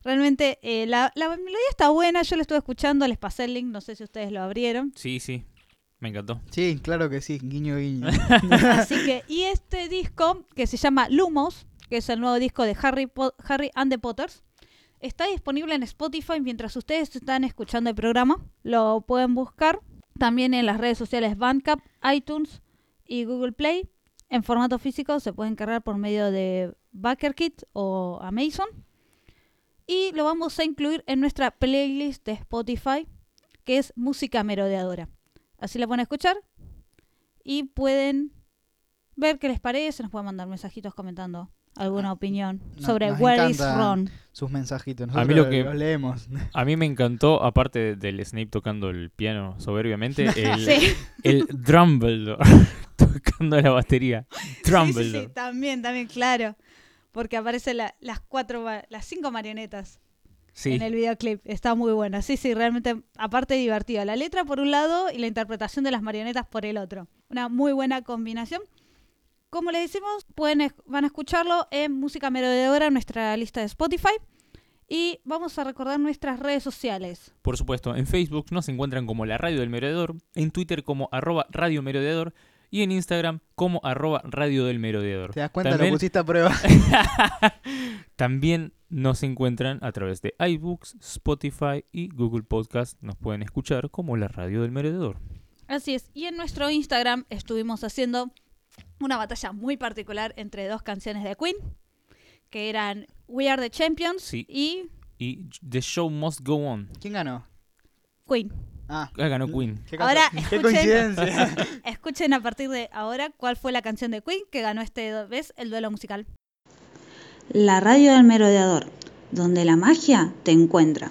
Realmente eh, la, la melodía está buena, yo la estuve escuchando, les pasé el link, no sé si ustedes lo abrieron. Sí, sí. Me encantó. Sí, claro que sí, guiño, guiño. *laughs* Así que, y este disco, que se llama Lumos, que es el nuevo disco de Harry, Po- Harry and the Potters, está disponible en Spotify mientras ustedes están escuchando el programa. Lo pueden buscar también en las redes sociales Bandcamp, iTunes y Google Play. En formato físico se pueden cargar por medio de BackerKit o Amazon. Y lo vamos a incluir en nuestra playlist de Spotify, que es Música Merodeadora. Así la pueden escuchar y pueden ver qué les parece. Nos pueden mandar mensajitos comentando alguna Ah, opinión no- sobre nos Where is. Ron. Sus mensajitos. A mí lo lo- que- los leemos. A mí me encantó, aparte del Snape tocando el piano soberbiamente, *laughs* el, Sí. el *laughs* Drumbledore tocando la batería. *laughs* Sí, sí, sí, también, también, claro. Porque aparecen la- las cuatro, las cinco marionetas Sí. en el videoclip. Está muy buena. Sí, sí, realmente, aparte divertida. La letra por un lado y la interpretación de las marionetas por el otro. Una muy buena combinación. Como les decimos, pueden, van a escucharlo en Música Merodeadora, nuestra lista de Spotify. Y vamos a recordar nuestras redes sociales. Por supuesto, en Facebook nos encuentran como la Radio del Merodeador, en Twitter como arroba Radio Merodeador y en Instagram como arroba Radio del Merodeador. ¿Te das cuenta? También- Lo pusiste a prueba. *laughs* También nos encuentran a través de iBooks, Spotify y Google Podcast. Nos pueden escuchar como la Radio del Merodeador. Así es. Y en nuestro Instagram estuvimos haciendo una batalla muy particular entre dos canciones de Queen, que eran We Are the Champions Sí. y Y The Show Must Go On. ¿Quién ganó? Queen. Ah, Ah, ganó Queen. qué, Ahora, escuchen. qué coincidencia. *laughs* Escuchen a partir de ahora cuál fue la canción de Queen que ganó este vez el duelo musical. La radio del merodeador, donde la magia te encuentra.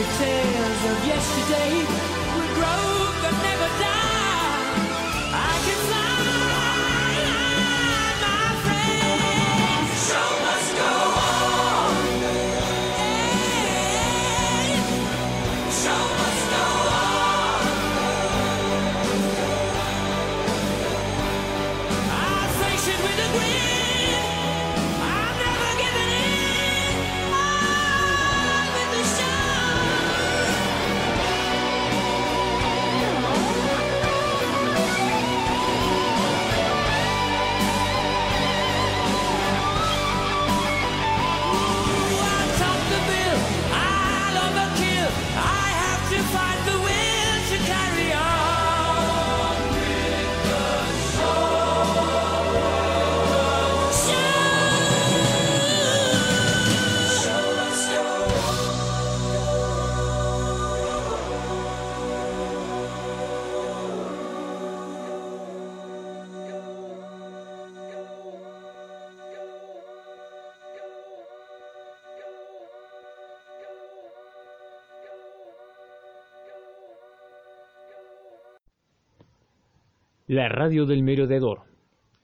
Fairy tales of yesterday will grow but never die. La radio del merodeador,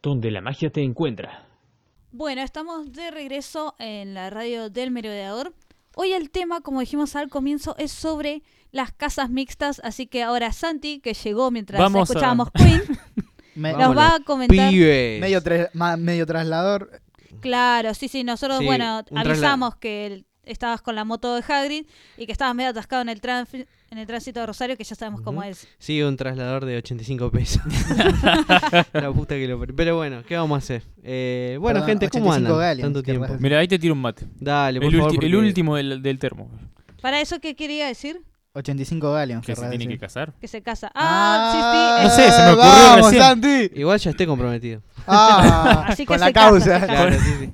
donde la magia te encuentra. Bueno, estamos de regreso en la radio del merodeador. Hoy el tema, como dijimos al comienzo, es sobre las casas mixtas, así que ahora Santi, que llegó mientras Vamos a- escuchábamos *laughs* Queen, *laughs* Me- nos va a comentar. Pibes. medio, medio traslador. Claro, sí, sí, nosotros, Sí, bueno, avisamos que el- estabas con la moto de Hagrid y que estabas medio atascado en el, en el tránsito de Rosario, que ya sabemos cómo es. Sí, un traslador de 85 pesos. *laughs* la puta que lo. Pero bueno, ¿qué vamos a hacer? Eh, bueno, Perdón, gente, ¿cómo 85 andan? galleons, Tanto tiempo. Mira, ahí te tiro un mate. Dale, por El, favor. el último del, del termo. ¿Para eso qué quería decir? 85 galeons. Que se tiene decir. que casar. Que se casa. Ah, Ah, sí, No sí. sé, se me ocurrió ¡Vamos, recién. Santi! Igual ya esté comprometido. Ah, Así que con se la casa, causa. se casa. Claro, sí, sí.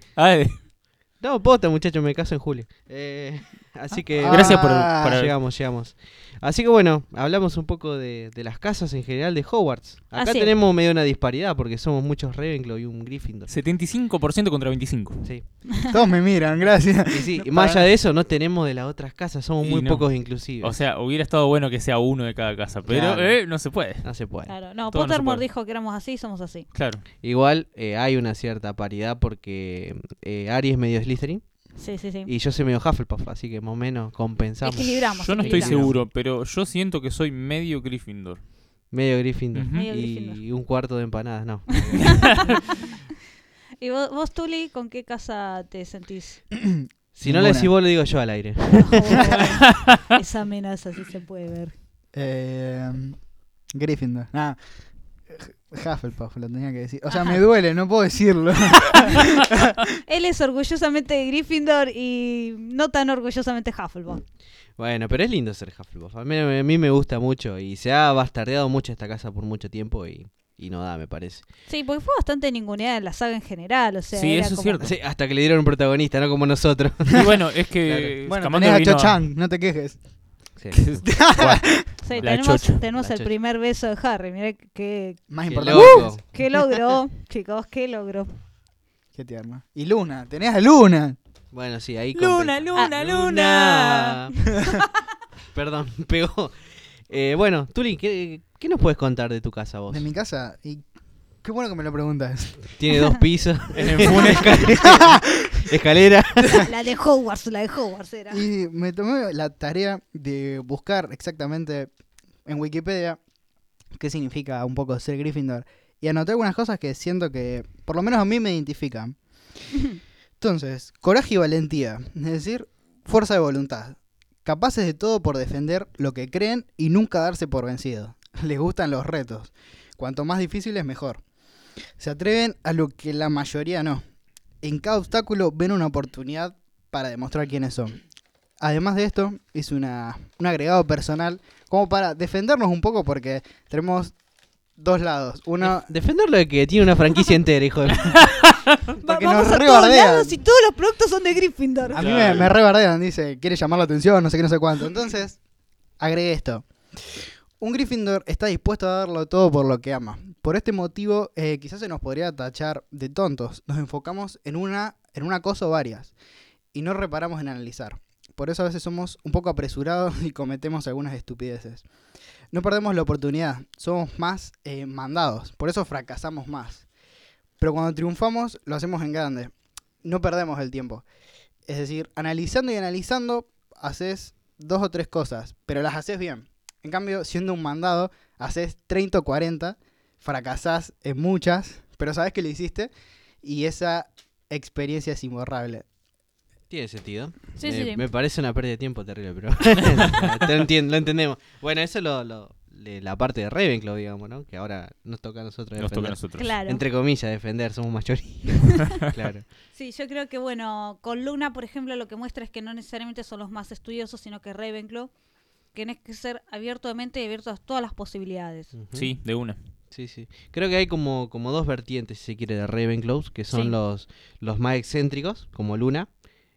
No, posta, muchachos, me caso en julio. Eh, así que. Gracias por- Ah, para- Llegamos, llegamos. Así que bueno, hablamos un poco de, de las casas en general de Hogwarts. Acá es. tenemos medio una disparidad porque somos muchos Ravenclaw y un Gryffindor. 75% contra 25. Sí. *laughs* Todos me miran, gracias. Y sí, y *laughs* más allá de eso, no tenemos de las otras casas, somos Y muy no. pocos inclusivos. O sea, hubiera estado bueno que sea uno de cada casa, pero Claro. eh, no se puede. no se puede. Claro, no, Todo no Pottermore puede. dijo que éramos así, somos así. Claro. Igual eh, hay una cierta paridad porque eh, Ari es medio Slytherin Sí, sí, sí. y yo soy medio Hufflepuff, así que más o menos compensamos. Equilibramos. Yo no estoy equilibramos. seguro, pero yo siento que soy medio Gryffindor. Medio Gryffindor. Medio y Gryffindor. un cuarto de empanadas, no. *laughs* ¿Y vos, vos, Tuli, con qué casa te sentís? *clears throat* Si no le decís vos, lo digo yo al aire. *laughs* *laughs* Esa amenaza sí se puede ver. Eh, Gryffindor. Nah, Hufflepuff lo tenía que decir. O sea, Ajá. me duele, no puedo decirlo. *laughs* Él es orgullosamente Gryffindor y no tan orgullosamente Hufflepuff. Bueno, pero es lindo ser Hufflepuff. A mí, a mí me gusta mucho y se ha bastardeado mucho esta casa por mucho tiempo y, y no da, me parece. Sí, porque fue bastante ninguneada en la saga en general. O sea, Sí, era eso es como- cierto. Sí, hasta que le dieron un protagonista, no como nosotros. Y bueno, es que bueno, Scamander tenés a vino Cho Chang, no te quejes. Sí. *laughs* *laughs* *laughs* Sí, La tenemos, chocha. tenemos La el primer beso de Harry. Mirá qué, Más Qué importante. qué logró, chicos, qué logró. Qué tierno. Y Luna, tenés a Luna. Bueno, sí, ahí Luna, compensa. luna, Ah, luna. Perdón, pegó. Eh, bueno, Tuli, ¿qué, ¿qué nos puedes contar de tu casa vos? De mi casa. Y qué bueno que me lo preguntas. Tiene dos pisos, En Funes- escalera. *laughs* La de Hogwarts, la de Hogwarts era. Y me tomé la tarea de buscar exactamente en Wikipedia qué significa un poco ser Gryffindor. Y anoté algunas cosas que siento que, por lo menos a mí, me identifican. Entonces, coraje y valentía. Es decir, fuerza de voluntad. Capaces de todo por defender lo que creen y nunca darse por vencido. *laughs* les gustan los retos. Cuanto más difíciles, mejor. Se atreven a lo que la mayoría no. En cada obstáculo ven una oportunidad para demostrar quiénes son. Además de esto, es una, un agregado personal como para defendernos un poco porque tenemos dos lados. Uno, Defenderlo de que tiene una franquicia entera, hijo de... *laughs* porque vamos nos a todos lados y todos los productos son de Gryffindor. A mí me, me rebardean, dice, quiere llamar la atención, no sé qué, no sé cuánto. Entonces, agregué esto. Un Gryffindor está dispuesto a darlo todo por lo que ama. Por este motivo, eh, quizás se nos podría tachar de tontos. Nos enfocamos en una, en una cosa o varias. Y no reparamos en analizar. Por eso a veces somos un poco apresurados *laughs* y cometemos algunas estupideces. No perdemos la oportunidad, somos más eh, mandados. Por eso fracasamos más. Pero cuando triunfamos, lo hacemos en grande. No perdemos el tiempo. Es decir, analizando y analizando, haces dos o tres cosas, pero las haces bien. En cambio, siendo un mandado, haces 30 o 40, fracasás en muchas, pero sabes que lo hiciste y esa experiencia es imborrable. Tiene sentido. Sí, me, sí, sí. me parece una pérdida de tiempo terrible, pero *laughs* *laughs* lo, entiendo, lo entendemos. Bueno, eso es lo, lo- la parte de Ravenclaw, digamos, ¿no? Que ahora nos toca a nosotros Nos toca defender. a nosotros. Claro. Entre comillas, defender, somos mayoría. *laughs* claro. Sí, yo creo que, bueno, con Luna, por ejemplo, lo que muestra es que no necesariamente son los más estudiosos, sino que Ravenclaw tienes que ser abierto de mente y abierto a todas las posibilidades. Sí, de una. Sí, sí. Creo que hay como, como dos vertientes, si se quiere, de Ravenclaws, que son Sí. los, los más excéntricos, como Luna,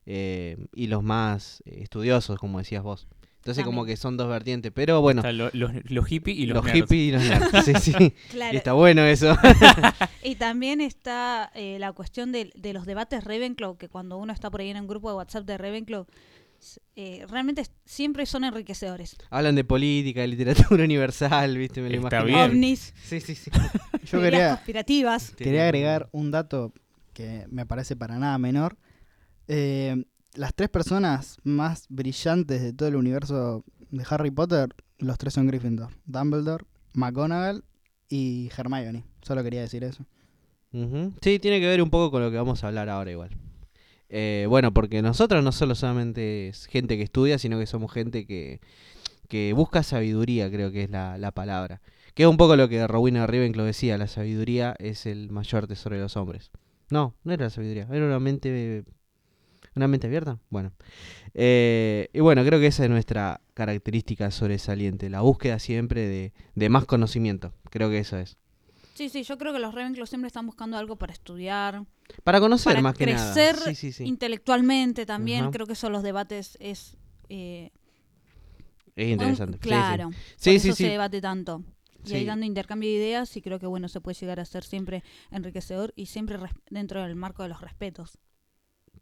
eh, y los más eh, estudiosos, como decías vos. Entonces como También. que son dos vertientes, pero bueno, Están lo- los, los hippies y los, los, hippies y los nerds. Sí, sí. *laughs* Claro. Y está bueno eso. *laughs* Y también está eh, la cuestión de, de los debates Ravenclaw, que cuando uno está por ahí en un grupo de WhatsApp de Ravenclaw, eh, realmente siempre son enriquecedores. Hablan de política, de literatura *laughs* universal, ¿viste? Me lo Está imagino. bien. ovnis, Sí, sí, sí. *laughs* Yo quería, conspirativas. quería agregar un dato que me parece para nada menor. Eh, las tres personas más brillantes de todo el universo de Harry Potter, los tres son Gryffindor. Dumbledore, McGonagall y Hermione. Solo quería decir eso. Sí, tiene que ver un poco con lo que vamos a hablar ahora igual. Eh, bueno, porque nosotros no solo solamente es gente que estudia, sino que somos gente que, que busca sabiduría, creo que es la, la palabra. Que es un poco lo que Rowena Ravenclaw decía, la sabiduría es el mayor tesoro de los hombres. No, no era la sabiduría, era una mente una mente abierta. Bueno, Eh, y bueno, creo que esa es nuestra característica sobresaliente, la búsqueda siempre de, de más conocimiento. Creo que eso es. Sí, sí, yo creo que los Ravenclaw siempre están buscando algo para estudiar, Para conocer para más que nada. crecer Sí, sí, sí. intelectualmente también. Creo que eso los debates es... eh, Es interesante. claro, Sí, por sí, eso sí. se debate tanto. Y ahí dando intercambio de ideas y creo que bueno se puede llegar a ser siempre enriquecedor y siempre dentro del marco de los respetos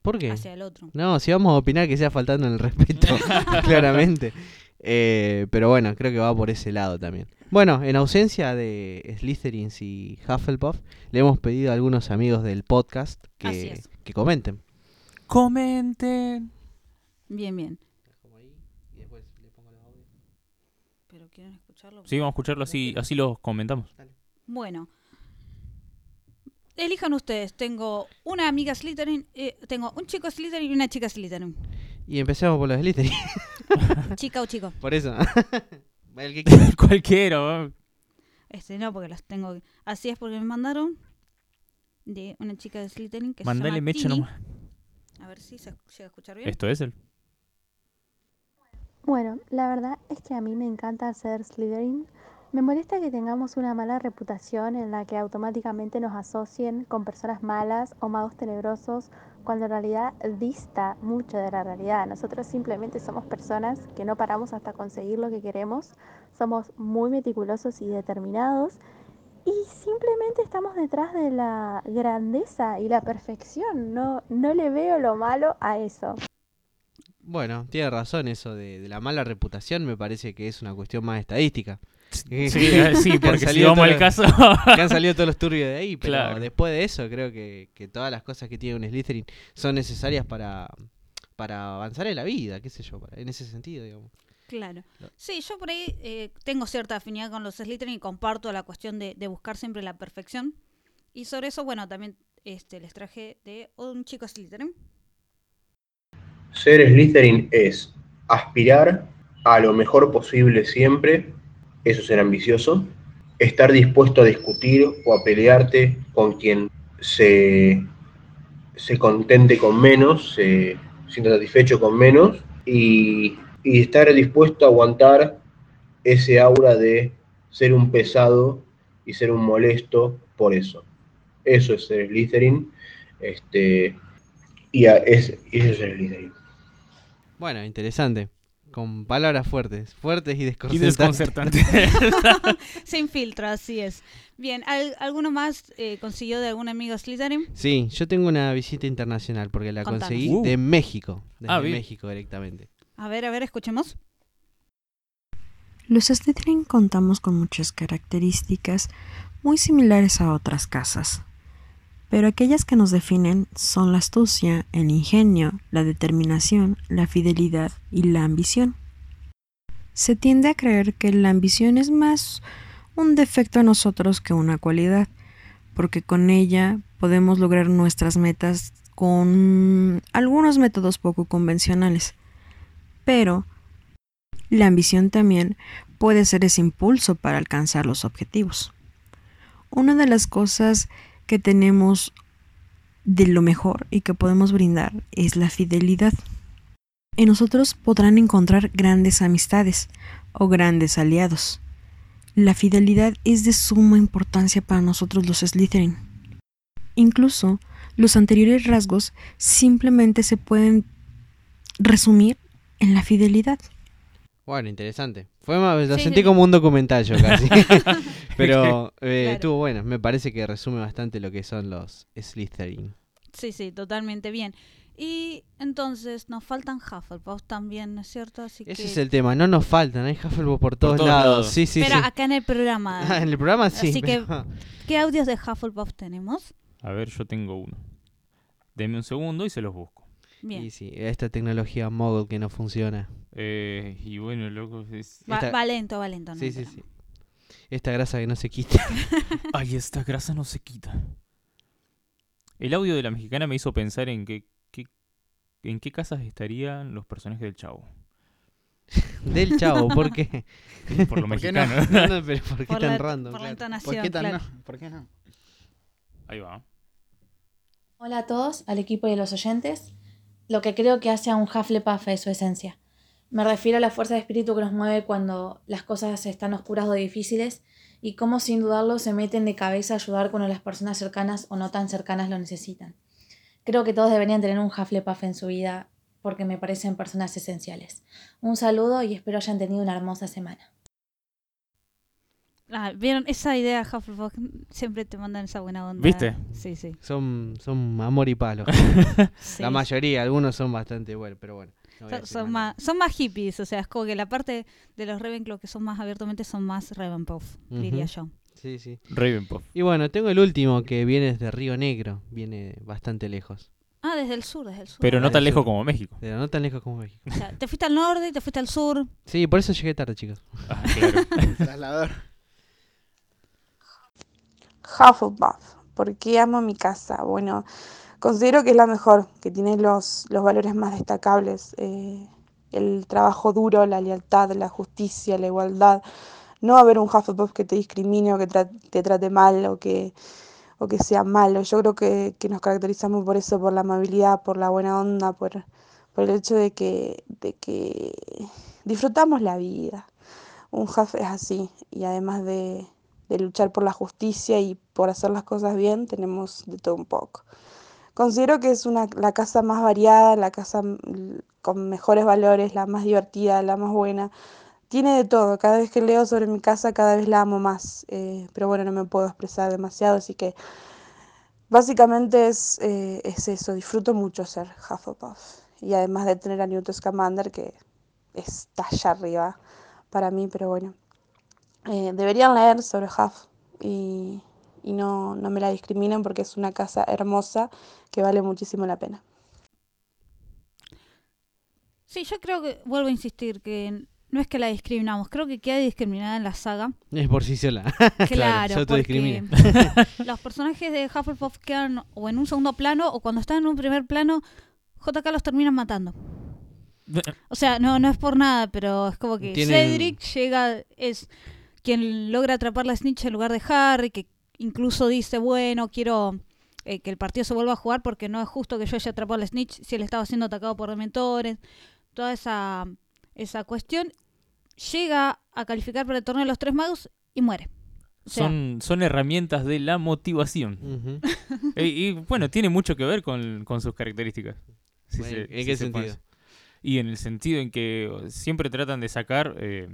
¿Por qué? hacia el otro. No, si vamos a opinar que sea faltando el respeto, *laughs* claramente. Eh, pero bueno, creo que va por ese lado también. Bueno, en ausencia de Slytherins y Hufflepuff, le hemos pedido a algunos amigos del podcast que, que comenten. Comenten. Bien, bien. Pero quieren escucharlo. Sí, vamos a escucharlo así, así los comentamos. Bueno. Elijan ustedes. Tengo una amiga Slytherin, eh, tengo un chico Slytherin y una chica Slytherin. Y empecemos por los Slytherin. *laughs* Chica o chico. por eso. *laughs* El que quiera. *laughs* Cualquiera. Este no, porque las tengo. Así es porque me mandaron de una chica de Slytherin que Mandale se llama mecha Tini. nomás. A ver si se llega a escuchar bien. Esto es el. Bueno, la verdad es que a mí me encanta ser Slytherin. Me molesta que tengamos una mala reputación en la que automáticamente nos asocien con personas malas o magos tenebrosos, cuando en realidad dista mucho de la realidad. Nosotros simplemente somos personas que no paramos hasta conseguir lo que queremos, somos muy meticulosos y determinados y simplemente estamos detrás de la grandeza y la perfección. No, no le veo lo malo a eso. Bueno, tiene razón eso de, de la mala reputación, me parece que es una cuestión más estadística. Sí, *laughs* sí, Que han porque si salido vamos al todos- caso. que han salido todos los turbios de ahí, pero Claro. después de eso creo que, que todas las cosas que tiene un Slytherin son necesarias para, para avanzar en la vida, qué sé yo, para- en ese sentido, digamos. Claro. Sí, yo por ahí eh, tengo cierta afinidad con los Slytherin y comparto la cuestión de, de buscar siempre la perfección. Y sobre eso, bueno, también este, les traje de un chico Slytherin. Ser Slytherin es aspirar a lo mejor posible siempre, eso es ser ambicioso. Estar dispuesto a discutir o a pelearte con quien se, se contente con menos, se sienta satisfecho con menos y, y estar dispuesto a aguantar ese aura de ser un pesado y ser un molesto por eso. Eso es ser Slytherin. Este, y a- es, eso es ser Slytherin. Bueno, interesante. Con palabras fuertes, fuertes y Y desconcertantes. desconcertante. *laughs* *laughs* Sin filtro, así es. Bien, ¿al- ¿alguno más eh, consiguió de algún amigo Slytherin? Sí, yo tengo una visita internacional porque la Contanos. conseguí Uh. de México. Desde Ah. México directamente. A ver, a ver, escuchemos. Los Slytherin contamos con muchas características muy similares a otras casas, pero aquellas que nos definen son la astucia, el ingenio, la determinación, la fidelidad y la ambición. Se tiende a creer que la ambición es más un defecto a nosotros que una cualidad, porque con ella podemos lograr nuestras metas con algunos métodos poco convencionales. Pero la ambición también puede ser ese impulso para alcanzar los objetivos. Una de las cosas que tenemos de lo mejor y que podemos brindar es la fidelidad. En nosotros podrán encontrar grandes amistades o grandes aliados. La fidelidad es de suma importancia para nosotros los Slytherin. Incluso los anteriores rasgos simplemente se pueden resumir en la fidelidad. Bueno, interesante. Fue más, lo Sí, sentí sí. como un documental yo casi. *laughs* *laughs* Pero eh, Claro. estuvo bueno. Me parece que resume bastante lo que son los Slytherin. Sí, sí, totalmente bien. Y entonces nos faltan Hufflepuff también, ¿no es cierto? Así Ese que... es el tema. No nos faltan. Hay Hufflepuff por todos, todos lados. lados. Sí, sí, Pero sí. acá en el programa. *laughs* Ah, en el programa sí. Así que- ¿Qué audios de Hufflepuff tenemos? A ver, yo tengo uno. Deme un segundo y se los busco. Bien. Y sí, esta tecnología mogul que no funciona. Eh, y bueno, loco, es... Va, esta- va lento, va lento. no Sí, sí, sí. Esta grasa que no se quita. *laughs* Ay, esta grasa no se quita. El audio de la mexicana me hizo pensar en qué, qué- en qué casas estarían los personajes del chavo. *laughs* Del chavo, ¿por qué? *laughs* Por lo ¿Por qué no? mexicano. No, no, pero ¿por qué Por tan la, random? por la entonación, ¿Por qué tan claro. no? ¿Por qué no? Ahí va. Hola a todos, al equipo y a los oyentes. Lo que creo que hace a un Hufflepuff es su esencia. Me refiero a la fuerza de espíritu que nos mueve cuando las cosas están oscuras o difíciles y cómo sin dudarlo se meten de cabeza a ayudar cuando las personas cercanas o no tan cercanas lo necesitan. Creo que todos deberían tener un Hufflepuff en su vida porque me parecen personas esenciales. Un saludo y espero hayan tenido una hermosa semana. Ah, ¿Vieron? Esa idea Hufflepuff siempre te mandan esa buena onda. ¿Viste? Sí, sí. Son, son amor y palo. *laughs* sí. La mayoría, algunos son bastante buenos, pero bueno. No Son, más, son más hippies, o sea, es como que la parte de los Ravenclaw que son más abiertamente son más Ravenpuff, diría Ujú. yo. Sí, sí. Ravenpuff. Y bueno, tengo el último que viene desde Río Negro. Viene bastante lejos. Ah, desde el sur, desde el sur. Pero no tan sur. lejos como México. Pero no tan lejos como México. O sea, te fuiste al norte, te fuiste al sur. Sí, por eso llegué tarde, chicos. Ah, claro. *laughs* *laughs* Traslador. Hufflepuff. ¿Por qué amo mi casa? Bueno, considero que es la mejor, que tiene los, los valores más destacables. eh, el trabajo duro, la lealtad, la justicia, la igualdad. No haber un Hufflepuff que te discrimine o que tra- te trate mal o que, o que sea malo. Yo creo que, que nos caracterizamos por eso, por la amabilidad, por la buena onda, por, por el hecho de que, de que disfrutamos la vida. Un Huff es así y además de, de luchar por la justicia y por hacer las cosas bien, tenemos de todo un poco. Considero que es una, la casa más variada, la casa con mejores valores, la más divertida, la más buena. Tiene de todo. Cada vez que leo sobre mi casa, cada vez la amo más. Eh, pero bueno, no me puedo expresar demasiado, así que básicamente es, eh, es eso. Disfruto mucho ser Hufflepuff. Y además de tener a Newt Scamander, que está allá arriba para mí, pero bueno. Eh, deberían leer sobre Huff y, y no, no me la discriminen porque es una casa hermosa que vale muchísimo la pena. Sí, yo creo que, vuelvo a insistir, que no es que la discriminamos, creo que queda discriminada en la saga. Es por sí sola. *laughs* Claro, porque *laughs* los personajes de Hufflepuff quedan o en un segundo plano o cuando están en un primer plano, JK los terminan matando. O sea, no, no es por nada, pero es como que Tienen- Cedric llega, es quien logra atrapar la snitch en lugar de Harry, que incluso dice, bueno, quiero eh, que el partido se vuelva a jugar porque no es justo que yo haya atrapado a la snitch si él estaba siendo atacado por dementores. Toda esa, esa cuestión llega a calificar para el torneo de los tres magos y muere. O sea, Son, son herramientas de la motivación. *laughs* Y, y, bueno, tiene mucho que ver con, con sus características. si Bueno, se- ¿en si qué se sentido? Y en el sentido en que siempre tratan de sacar eh,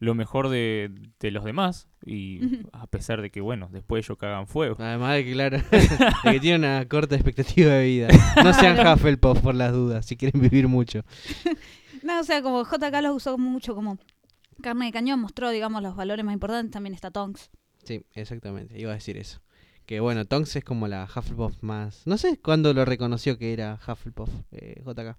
lo mejor de, de los demás. Y a pesar de que, bueno, después ellos cagan fuego. Además de que, claro, *laughs* de que tiene una corta expectativa de vida. No sean. Hufflepuff por las dudas, si quieren vivir mucho. *laughs* No, o sea, como JK los usó mucho como carne de cañón, mostró, digamos, los valores más importantes. También está Tonks. Sí, exactamente, iba a decir eso. Que bueno, Tonks es como la Hufflepuff más... No sé cuándo lo reconoció que era Hufflepuff, eh, JK.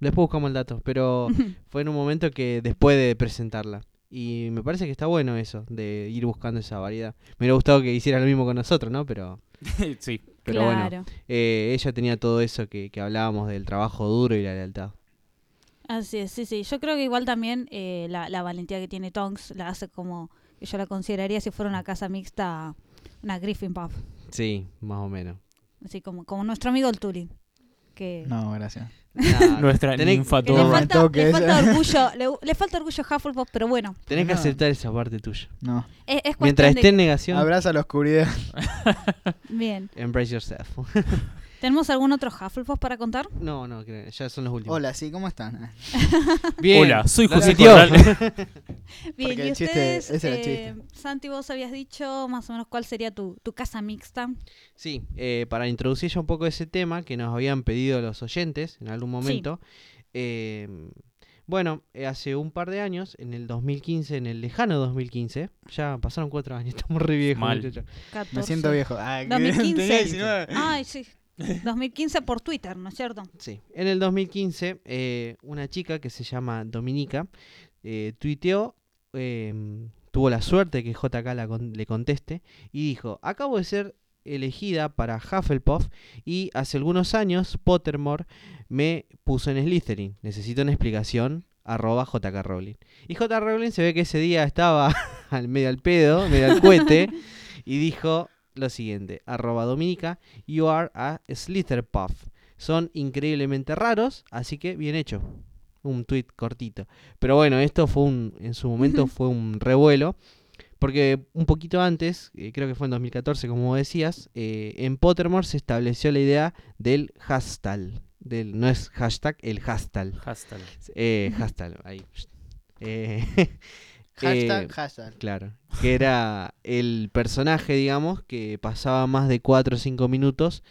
Después buscamos el dato, pero *laughs* fue en un momento que después de presentarla. Y me parece que está bueno eso, de ir buscando esa variedad. Me hubiera gustado que hiciera lo mismo con nosotros, ¿no? Pero, *laughs* sí. pero Claro. bueno, eh, ella tenía todo eso que, que hablábamos del trabajo duro y la lealtad. Así es, sí, sí. Yo creo que igual también eh, la, la valentía que tiene Tonks la hace como que yo la consideraría si fuera una casa mixta, una Griffin Puff. Sí, más o menos. Así como, como nuestro amigo el Tuli. Que No, gracias. Nah, Nuestra tenés- ninfa le, falta, le falta orgullo, le, le falta orgullo a Hufflepuff, pero bueno, Tenés que No. aceptar esa parte tuya. No. es, es Mientras de esté en negación, Abraza la oscuridad. Bien. embrace yourself. *laughs* ¿Tenemos algún otro Hufflepuff para contar? no, no, creo- ya son los últimos. Hola, sí, ¿cómo están? *laughs* Bien. Hola, soy José. *laughs* Bien, Porque y el chiste- ustedes, ese era el eh, Santi, vos habías dicho más o menos cuál sería tu, tu casa mixta. Sí, eh, para introducir ya un poco ese tema que nos habían pedido los oyentes en algún momento. eh, bueno, hace un par de años, en el 2015, en el lejano 2015, ya pasaron cuatro años, *laughs* estamos re viejos, Mal. muchachos. 14. Me siento viejo. Ah, que 2015. tenía 19. Ay, sí. 2015 por Twitter, ¿no es cierto? Sí, en el 2015, eh, una chica que se llama Dominica eh, tuiteó, eh, tuvo la suerte que JK la con- le conteste y dijo: Acabo de ser elegida para Hufflepuff y hace algunos años Pottermore me puso en Slytherin. Necesito una explicación. Arroba JK Rowling. Y JK Rowling se ve que ese día estaba *laughs* al medio al pedo, medio al cohete, *laughs* y dijo lo siguiente: Arroba Dominica, you are a Slitherpuff. Son increíblemente raros, así que bien hecho. Un tweet cortito. Pero bueno, esto fue un, en su momento *laughs* fue un revuelo. Porque un poquito antes, eh, creo que fue en 2014, como decías, eh, en Pottermore se estableció la idea del hashtag. Del, no es hashtag, el hashtag. Hashtag. Eh, hashtag, ahí. *laughs* Hashtag, eh, hashtag. Claro. Que era el personaje, digamos, que pasaba más de 4 o 5 minutos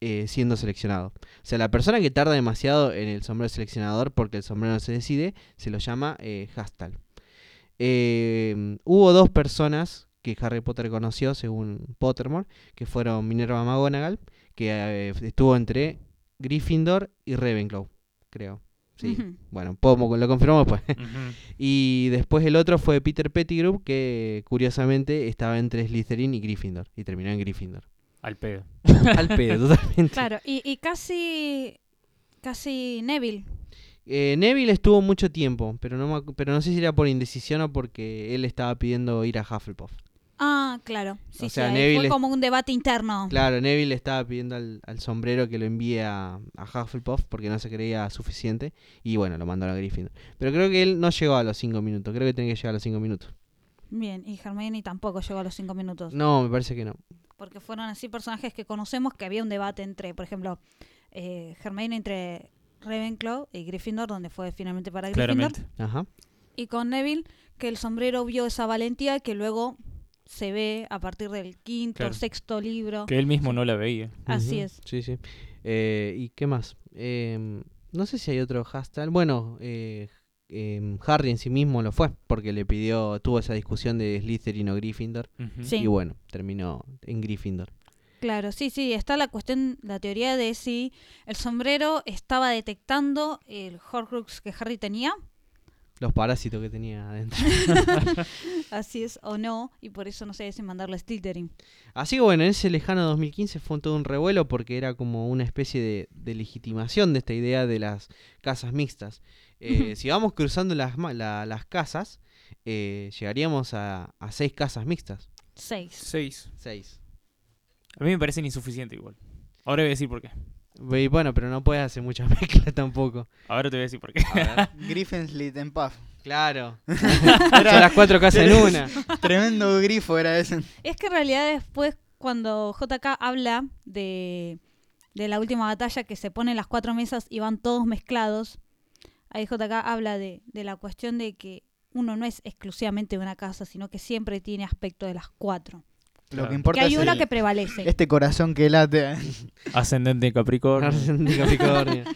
eh, siendo seleccionado. O sea, la persona que tarda demasiado en el sombrero seleccionador porque el sombrero no se decide, se lo llama eh, hashtag. Eh, hubo dos personas que Harry Potter conoció, según Pottermore, que fueron Minerva McGonagall, que eh, estuvo entre Gryffindor y Ravenclaw, creo. Sí. Bueno, podemos- lo confirmamos después. Ujú. *laughs* Y después el otro fue Peter Pettigrew, que curiosamente estaba entre Slytherin y Gryffindor. Y terminó en Gryffindor. Al pedo. *laughs* Al pedo, totalmente. Claro, y, y casi, casi Neville. Eh, Neville estuvo mucho tiempo, pero no, pero no sé si era por indecisión o porque él estaba pidiendo ir a Hufflepuff. Ah, claro. Sí, O sí, sea, ahí Neville fue es- como un debate interno. Claro, Neville estaba pidiendo al, al sombrero que lo envíe a, a Hufflepuff porque no se creía suficiente. Y bueno, lo mandaron a Gryffindor. Pero creo que él no llegó a los 5 minutos. Creo que tenía que llegar a los 5 minutos. Bien, y Hermione tampoco llegó a los cinco minutos. No, me parece que no. Porque fueron así personajes que conocemos que había un debate entre, por ejemplo, eh, Hermione entre Ravenclaw y Gryffindor, donde fue finalmente para Gryffindor. Claramente. Ajá. Y con Neville, que el sombrero vio esa valentía que luego se ve a partir del quinto, Claro. sexto libro. Que él mismo no la veía. Así es. Sí, sí. Eh, ¿Y qué más? Em, no sé si hay otro hashtag. Bueno, eh, em, Harry en sí mismo lo fue, porque le pidió, tuvo esa discusión de Slytherin o Gryffindor. Sí. Y bueno, terminó en Gryffindor. Claro, sí, sí, está la cuestión, la teoría de si el sombrero estaba detectando el Horcrux que Harry tenía, Los parásitos que tenía adentro. *laughs* así es o no, y por eso no sé si mandarlo a. Así que bueno, en ese lejano 2015 fue todo un revuelo porque era como una especie de, de legitimación de esta idea de las casas mixtas. Eh, si vamos cruzando las, la- las casas, eh, llegaríamos a, a seis casas mixtas. Seis. Seis. Seis. A mí me parecen insuficientes igual. Ahora voy a decir por qué. Y bueno, pero no puedes hacer mucha *laughs* mezcla tampoco. Ahora te voy a decir por qué. A ver. *laughs* Griffin Slit and Puff. Claro. *laughs* Son las cuatro casas en una. Tremendo grifo era ese. Es que en realidad después, cuando JK habla de, de la última batalla, que se ponen las cuatro mesas y van todos mezclados, ahí JK habla de, de la cuestión de que uno no es exclusivamente de una casa, sino que siempre tiene aspecto de las cuatro. Lo que Que importa hay es una el- que prevalece. este corazón que late. *laughs* Ascendente Capricornio. Ascendente Capricornio. *laughs*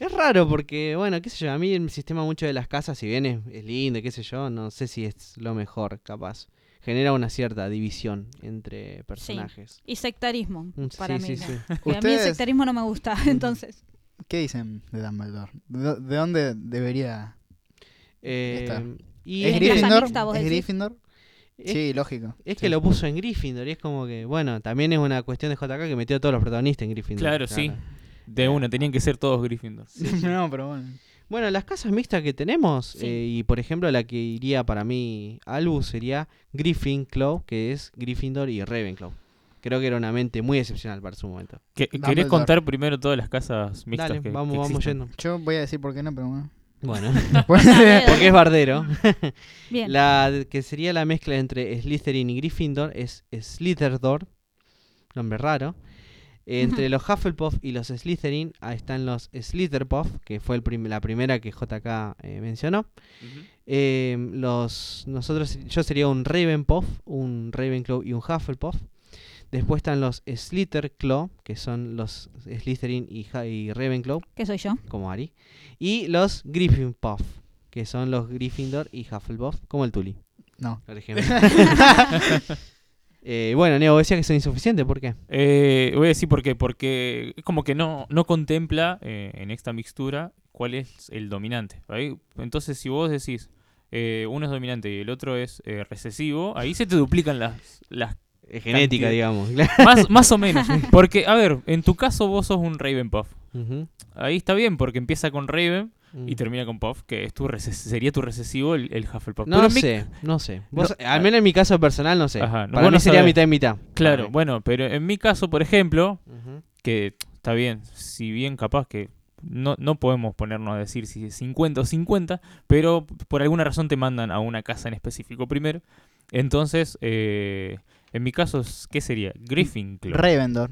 Es raro porque, bueno, qué sé yo, a mí el sistema mucho de las casas, si bien es, es lindo, qué sé yo, no sé si es lo mejor, capaz. Genera una cierta división entre Sí. personajes. Y sectarismo, Mm, para sí, mí. sí, sí. Que a mí el sectarismo no me gusta, *laughs* entonces. ¿Qué dicen de Dumbledore? ¿De, dó- de dónde debería Eh, estar? y ¿Es es que- Gryffindor? mixta, vos ¿Es decís? Gryffindor? Es- Sí, lógico. Es Sí. que lo puso en Gryffindor y es como que, bueno, también es una cuestión de JK que metió a todos los protagonistas en Gryffindor. Claro, sí. De una, tenían que ser todos Gryffindor. *laughs* no, pero bueno. Bueno, las casas mixtas que tenemos, Sí. eh, y por ejemplo la que iría para mí Albus sería Gryffindor, que es Gryffindor y Ravenclaw. Creo que era una mente muy excepcional para su momento. ¿Qué- Dumbledore. ¿Querés contar primero todas las casas mixtas Dale, que, vamos, que vamos yendo. Yo voy a decir por qué no, pero bueno. Bueno, *laughs* *laughs* porque es bardero. *laughs* Bien. La que sería la mezcla entre Slytherin y Gryffindor es Slitherdor, nombre raro. Entre los Hufflepuff y los Slytherin ahí están los Slitherpuff, que fue el prim- la primera que JK eh, mencionó. Eh, los nosotros yo sería un Ravenpuff, un Ravenclaw y un Hufflepuff. Después están los Slitherclaw, que son los Slytherin y, Ravenclaw, ¿Qué soy yo? como Ari. Y los Gryffindor, que son los Gryffindor y Hufflepuff, como el Tuli, No. por ejemplo. *laughs* Eh, bueno, Neo, decía que son insuficientes, ¿por qué? Eh, voy a decir por qué. Porque es como que no, no contempla eh, en esta mixtura cuál es el dominante. Ahí, entonces, si vos decís eh, uno es dominante y el otro es eh, recesivo, ahí se te duplican las, las genética, Cantidad. digamos. *laughs* más, más o menos. Porque, a ver, en tu caso vos sos un Ravenpuff. Ujú. Ahí está bien, porque empieza con Raven y Mm. termina con Puff, que es tu sería tu recesivo el, el Hufflepuff. No mi- sé, no sé. Vos- No, al menos en mi caso personal no sé. Ajá, no, Para mí no sería mitad y mitad. Claro, bueno, pero en mi caso, por ejemplo, que está bien, si bien capaz que no, no podemos ponernos a decir si es 50 o 50, pero por alguna razón te mandan a una casa en específico primero. Entonces, eh, en mi caso, es- ¿qué sería? Gryffindor. Ravenclaw.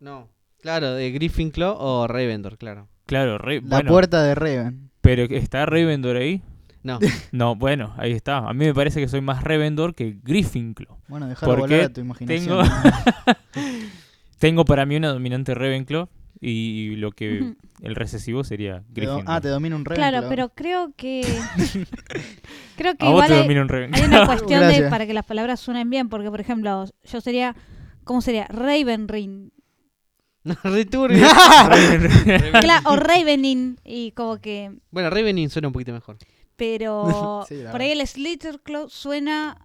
No. Claro, de Gryffindor o Ravenclaw, claro. Claro, Ra- La bueno, puerta de Raven. pero ¿está Ravenclaw ahí? No. *laughs* No, bueno, ahí está. A mí me parece que soy más Ravenclaw que Gryffindor. Bueno, Porque volar a tu imaginación. tengo- *laughs* *laughs* Tengo para mí una dominante Ravenclaw y lo que el recesivo sería Gryffindor. ah, te domina un Ravenclaw. Claro, pero creo que. *laughs* creo que A vos igual te hay, domina un Ravenclaw. hay una *laughs* cuestión de Gracias. para que las palabras suenen bien, porque por ejemplo, yo sería. ¿Cómo sería? Ravenring. *laughs* No, re turbio. Claro, o Ravening. Y como que. bueno, Ravening suena un poquito mejor. Pero Sí, la por ahí el Slitherclaw suena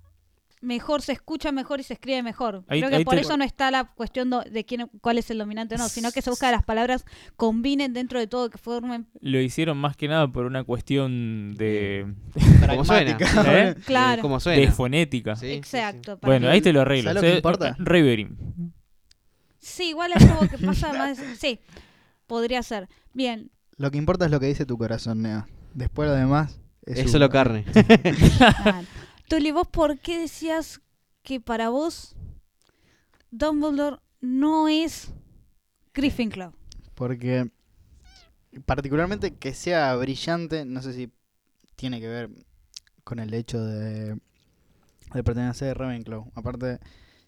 mejor, se escucha mejor y se escribe mejor. Ahí- Creo que por te- eso no está la cuestión de quién, cuál es el dominante o no, sino que se busca que las palabras combinen dentro de todo, que formen. Lo hicieron más que nada por una cuestión de, Como suena. Pragmática. *laughs* ¿Eh? *laughs* Claro. De fonética. Sí, sí, sí. Exacto. Bueno, ahí te lo arreglo. ¿Sabes lo que importa? Raverin. Sí, igual es como que pasa más. Sí, podría ser. Bien, Lo que importa es lo que dice tu corazón, Neo. Después lo demás es solo carne. *laughs* Tuli, ¿vos por qué decías que para vos Dumbledore no es Gryffindor? Porque particularmente que sea brillante, no sé si tiene que ver con el hecho de, de pertenecer a Ravenclaw. Aparte,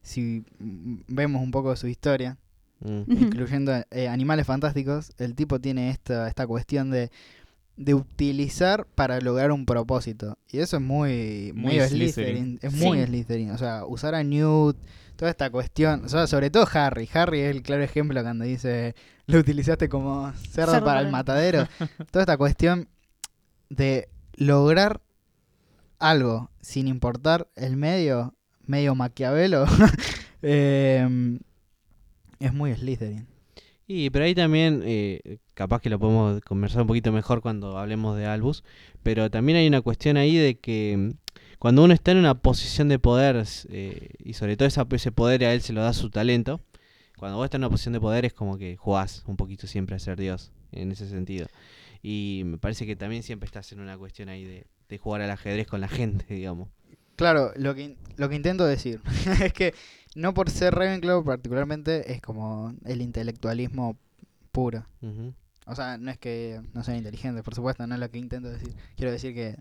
si mm, vemos un poco de su historia, Mm. Incluyendo eh, Animales Fantásticos, el tipo tiene esta, esta cuestión de, de utilizar para lograr un propósito. Y eso es muy, Muy muy Slytherin. Slytherin. Es muy Sí. Slytherin. O sea, usar a Newt, toda esta cuestión. O sea, sobre todo Harry. Harry es el claro ejemplo cuando dice, lo utilizaste como cerdo, Cerdo para el el- matadero. *laughs* toda esta cuestión de lograr algo sin importar el medio, medio maquiavelo, *laughs* eh, es muy Slytherin. Y pero ahí también, eh, capaz que lo podemos conversar un poquito mejor cuando hablemos de Albus, pero también hay una cuestión ahí de que mm, cuando uno está en una posición de poder, eh, y sobre todo esa, ese poder a él se lo da su talento, cuando vos estás en una posición de poder es como que jugás un poquito siempre a ser Dios, en ese sentido. Y me parece que también siempre estás en una cuestión ahí de, de jugar al ajedrez con la *laughs* gente, digamos. Claro, lo que, lo que intento decir *laughs* es que no por ser Ravenclaw particularmente es como el intelectualismo puro. Ujú. O sea, no es que no sean inteligentes, por supuesto, no es lo que intento decir. Quiero decir que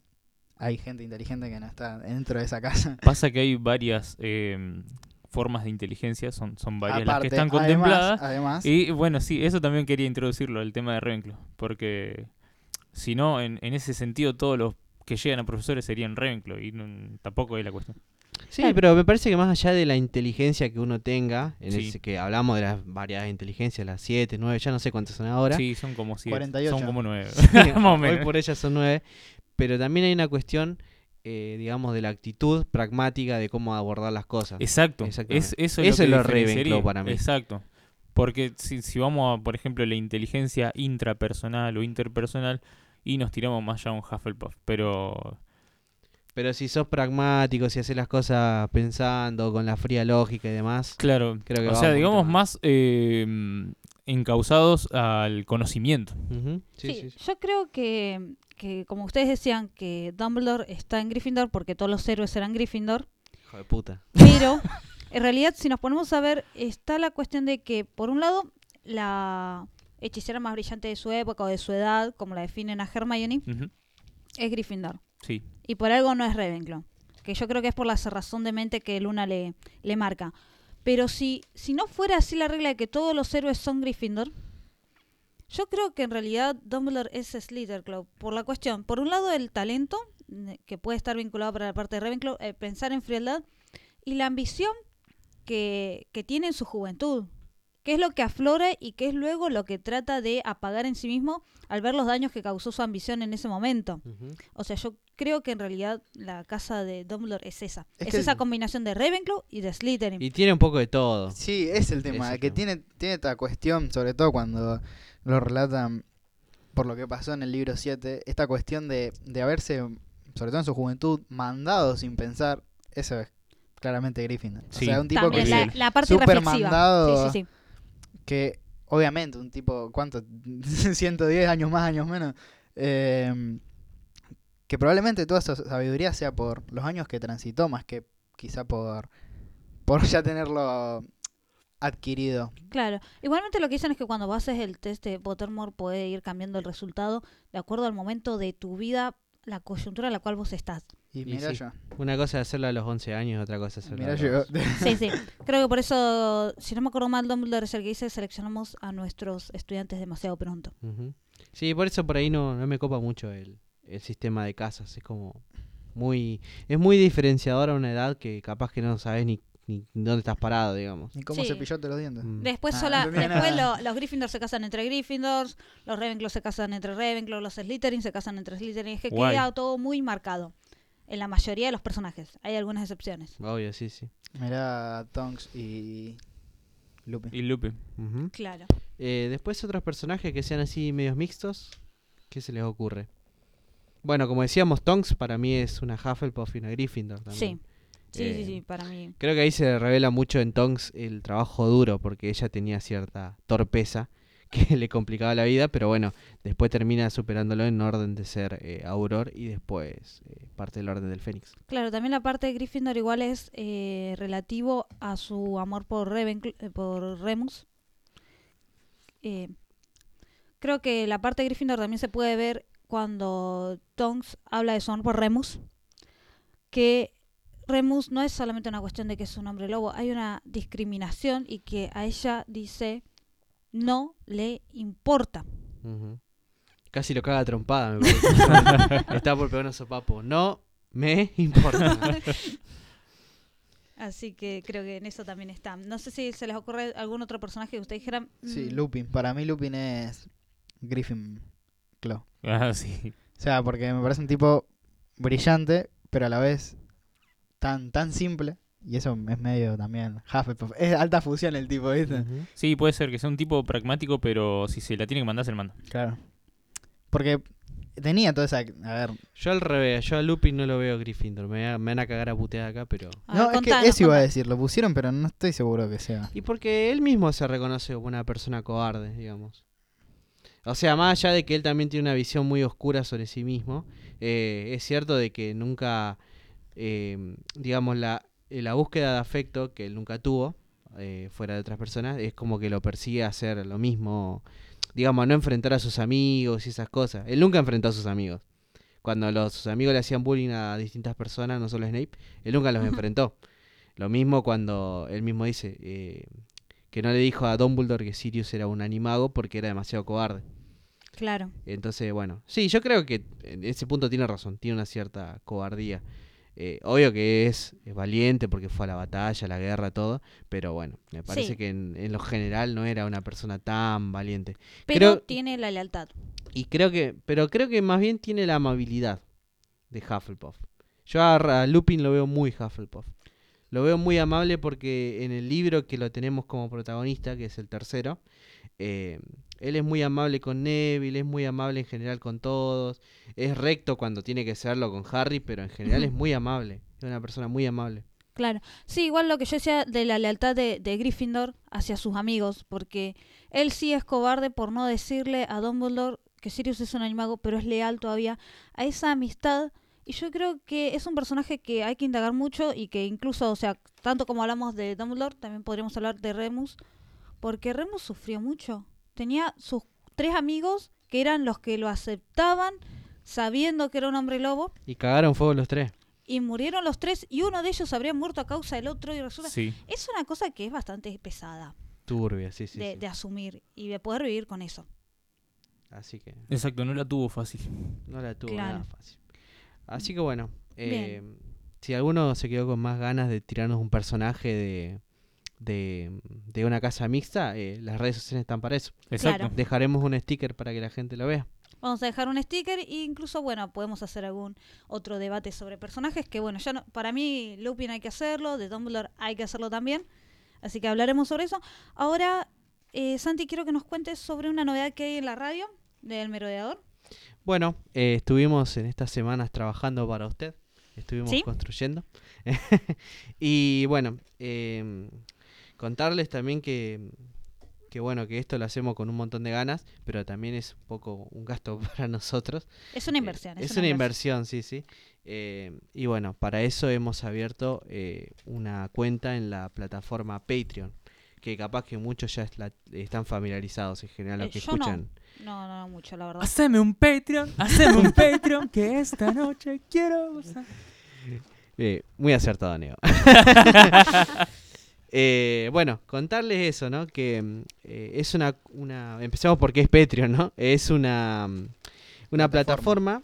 hay gente inteligente que no está dentro de esa casa. *laughs* Pasa que hay varias eh, formas de inteligencia, son, son varias las que están además- contempladas. además- y bueno, sí, eso también quería introducirlo, el tema de Ravenclaw. Porque si no, en, en ese sentido, todos los que llegan a profesores serían Ravenclaw. Y no- tampoco es la cuestión. Sí, pero me parece que más allá de la inteligencia que uno tenga, en Sí. ese que hablamos de las variedades de inteligencia, las 7, 9, ya no sé cuántas son ahora. Sí, son como siete, 48. son como nueve. Sí, *laughs* Más o Hoy por ellas son 9. Pero también hay una cuestión, eh, digamos, de la actitud pragmática de cómo abordar las cosas. Exacto. Es, eso es lo, que lo. Ravenclaw para mí. Exacto. Porque si, si vamos a, por ejemplo, la inteligencia intrapersonal o interpersonal, y nos tiramos más ya a un Hufflepuff. Pero Pero si sos pragmático, si haces las cosas pensando, con la fría lógica y demás. Claro, creo que o sea, digamos más eh, encausados al conocimiento. Sí, yo creo que, que, como ustedes decían, que Dumbledore está en Gryffindor porque todos los héroes eran Gryffindor, Hijo de puta. pero *laughs* en realidad si nos ponemos a ver, está la cuestión de que, por un lado, la hechicera más brillante de su época o de su edad, como la definen a Hermione, es Gryffindor. Sí. Y por algo no es Ravenclaw. Que yo creo que es por la cerrazón de mente que Luna le, le marca. Pero si, si no fuera así la regla de que todos los héroes son Gryffindor, yo creo que en realidad Dumbledore es Slytherin por la cuestión, por un lado el talento, mm, que puede estar vinculado para la parte de Ravenclaw, eh, pensar en frialdad, y la ambición que, que tiene en su juventud, que es lo que aflora y que es luego lo que trata de apagar en sí mismo al ver los daños que causó su ambición en ese momento. O sea, yo creo que en realidad la casa de Dumbledore es esa. Es Es, que esa el- combinación de Ravenclaw y de Slytherin. Y tiene un poco de todo. Sí, es el tema, que tiene, tiene esta cuestión, sobre todo cuando lo relatan por lo que pasó en el libro 7, esta cuestión de, de haberse, sobre todo en su juventud, mandado sin pensar, eso es claramente Gryffindor. Sí. O sea, un tipo También que la- la parte súper reflexiva. mandado, Sí, sí, que obviamente un tipo, ¿cuánto? *laughs* 110 años más, años menos. eh, que probablemente toda esa sabiduría sea por los años que transitó, más que quizá por, por ya tenerlo adquirido. Claro. Igualmente lo que dicen es que cuando haces el test de Pottermore puede ir cambiando el resultado de acuerdo al momento de tu vida, la coyuntura en la cual vos estás. Y Y mira sí, yo. Una cosa es hacerlo a los 11 años, otra cosa es hacerlo Mirá a yo. los... *laughs* Sí, sí. Creo que por eso, si no me acuerdo mal, Dumbledore es el que dice seleccionamos a nuestros estudiantes demasiado pronto. Sí, por eso por ahí no, no me copa mucho el, el sistema de casas. Es como muy... Es muy diferenciador a una edad que capaz que no sabes ni, ni dónde estás parado, digamos. ¿Y cómo Sí. cepillarte los dientes? Mm. Después, Ah, sola, no después lo- los Gryffindor se casan entre Gryffindors, los Ravenclaw se casan entre Ravenclaw, los Slytherin se casan entre Slytherin. Es que Guay. queda todo muy marcado en la mayoría de los personajes. Hay algunas excepciones. Obvio, sí, sí. Mirá Tonks y Lupin. Y Lupin. Ujú. Claro. Eh, después otros personajes que sean así medios mixtos. ¿Qué se les ocurre? Bueno, como decíamos, Tonks para mí es una Hufflepuff y una Gryffindor también. Sí. Sí, Eh, sí, sí, para mí. Creo que ahí se revela mucho en Tonks el trabajo duro, porque ella tenía cierta torpeza *laughs* que le complicaba la vida, pero bueno, después termina superándolo en orden de ser eh, Auror y después eh, parte del orden del Fénix. Claro, también la parte de Gryffindor igual es eh, relativo a su amor por, eh, por Remus. Creo que la parte de Gryffindor también se puede ver cuando Tonks habla de su amor por Remus. Que Remus no es solamente una cuestión de que es un hombre lobo, hay una discriminación y que a ella dice no le importa. Casi lo caga trompada, me parece. *laughs* Está por pegar un sopapo. No me importa. *laughs* Así que creo que en eso también está. No sé si se les ocurre algún otro personaje que ustedes dijeran. Sí, mm, Lupin. Para mí Lupin es Griffin Claw. Ah, sí. O sea, porque me parece un tipo brillante, pero a la vez tan, tan simple. Y eso es medio también Hufflepuff. Es alta fusión el tipo, ¿viste? Sí, puede ser que sea un tipo pragmático, pero si se la tiene que mandar, se la manda. Claro. Porque tenía toda esa... A ver... Yo al revés, yo a Lupin no lo veo Gryffindor. Me, me van a cagar a putear acá, pero... No, es que eso iba a decir. Lo pusieron, pero no estoy seguro que sea. Y porque él mismo se reconoce como una persona cobarde, digamos. O sea, más allá de que él también tiene una visión muy oscura sobre sí mismo, eh, es cierto de que nunca, eh, digamos, la, eh, la búsqueda de afecto que él nunca tuvo, eh, fuera de otras personas, es como que lo persigue a hacer lo mismo, digamos, a no enfrentar a sus amigos y esas cosas. Él nunca enfrentó a sus amigos. Cuando los, sus amigos le hacían bullying a distintas personas, no solo a Snape, él nunca los enfrentó. Lo mismo cuando él mismo dice eh, que no le dijo a Dumbledore que Sirius era un animago porque era demasiado cobarde. Claro. Entonces, bueno, sí, yo creo que en ese punto tiene razón, tiene una cierta cobardía. Eh, obvio que es, es valiente porque fue a la batalla, a la guerra, todo, pero bueno, me parece Sí. que en, en lo general no era una persona tan valiente. Pero Creo, tiene la lealtad. y creo que, pero creo que más bien tiene la amabilidad de Hufflepuff. Yo a, a Lupin lo veo muy Hufflepuff. Lo veo muy amable porque en el libro que lo tenemos como protagonista, que es el tercero, eh, él es muy amable con Neville, es muy amable en general con todos, es recto cuando tiene que serlo con Harry, pero en general es muy amable, es una persona muy amable. Claro. Sí, igual lo que yo decía de la lealtad de, de Gryffindor hacia sus amigos, porque él sí es cobarde por no decirle a Dumbledore que Sirius es un animago, pero es leal todavía a esa amistad. Y yo creo que es un personaje que hay que indagar mucho y que incluso, o sea, tanto como hablamos de Dumbledore, también podríamos hablar de Remus, porque Remus sufrió mucho. Tenía sus tres amigos que eran los que lo aceptaban, sabiendo que era un hombre lobo, Y cagaron fuego los tres. y murieron los tres y uno de ellos habría muerto a causa del otro y resulta Sí. es una cosa que es bastante pesada Turbia, sí, sí. de, sí. de asumir y de poder vivir con eso Así que Exacto, no la tuvo fácil. no la tuvo Claro. nada fácil. Así que bueno, eh, si alguno se quedó con más ganas de tirarnos un personaje de, de, de una casa mixta, eh, las redes sociales están para eso. Exacto. Claro. Dejaremos un sticker para que la gente lo vea. vamos a dejar un sticker e incluso bueno podemos hacer algún otro debate sobre personajes que bueno ya no, para mí Lupin hay que hacerlo de Dumbledore hay que hacerlo también así que hablaremos sobre eso ahora eh, Santi quiero que nos cuentes sobre una novedad que hay en la radio del merodeador Bueno, eh, estuvimos en estas semanas trabajando para usted. Estuvimos ¿Sí? construyendo. *laughs* y bueno, eh, contarles también que, que bueno, que esto lo hacemos con un montón de ganas, pero también es un poco un gasto *laughs* para nosotros. Es una inversión, Eh, es es una una inversión. inversión, sí, sí. Eh, y bueno, para eso hemos abierto eh, una cuenta en la plataforma Patreon, que capaz que muchos ya es la- están familiarizados en general, Eh, los que yo escuchan. no. no no mucho la verdad Haceme un Patreon, haceme un Patreon, que esta noche quiero. *laughs* Eh, muy acertado, Neo. *laughs* Eh, bueno, contarles eso, ¿no? Que mm, eh, es una, una... Empecemos porque es Patreon, ¿no? Es una, mm, una plataforma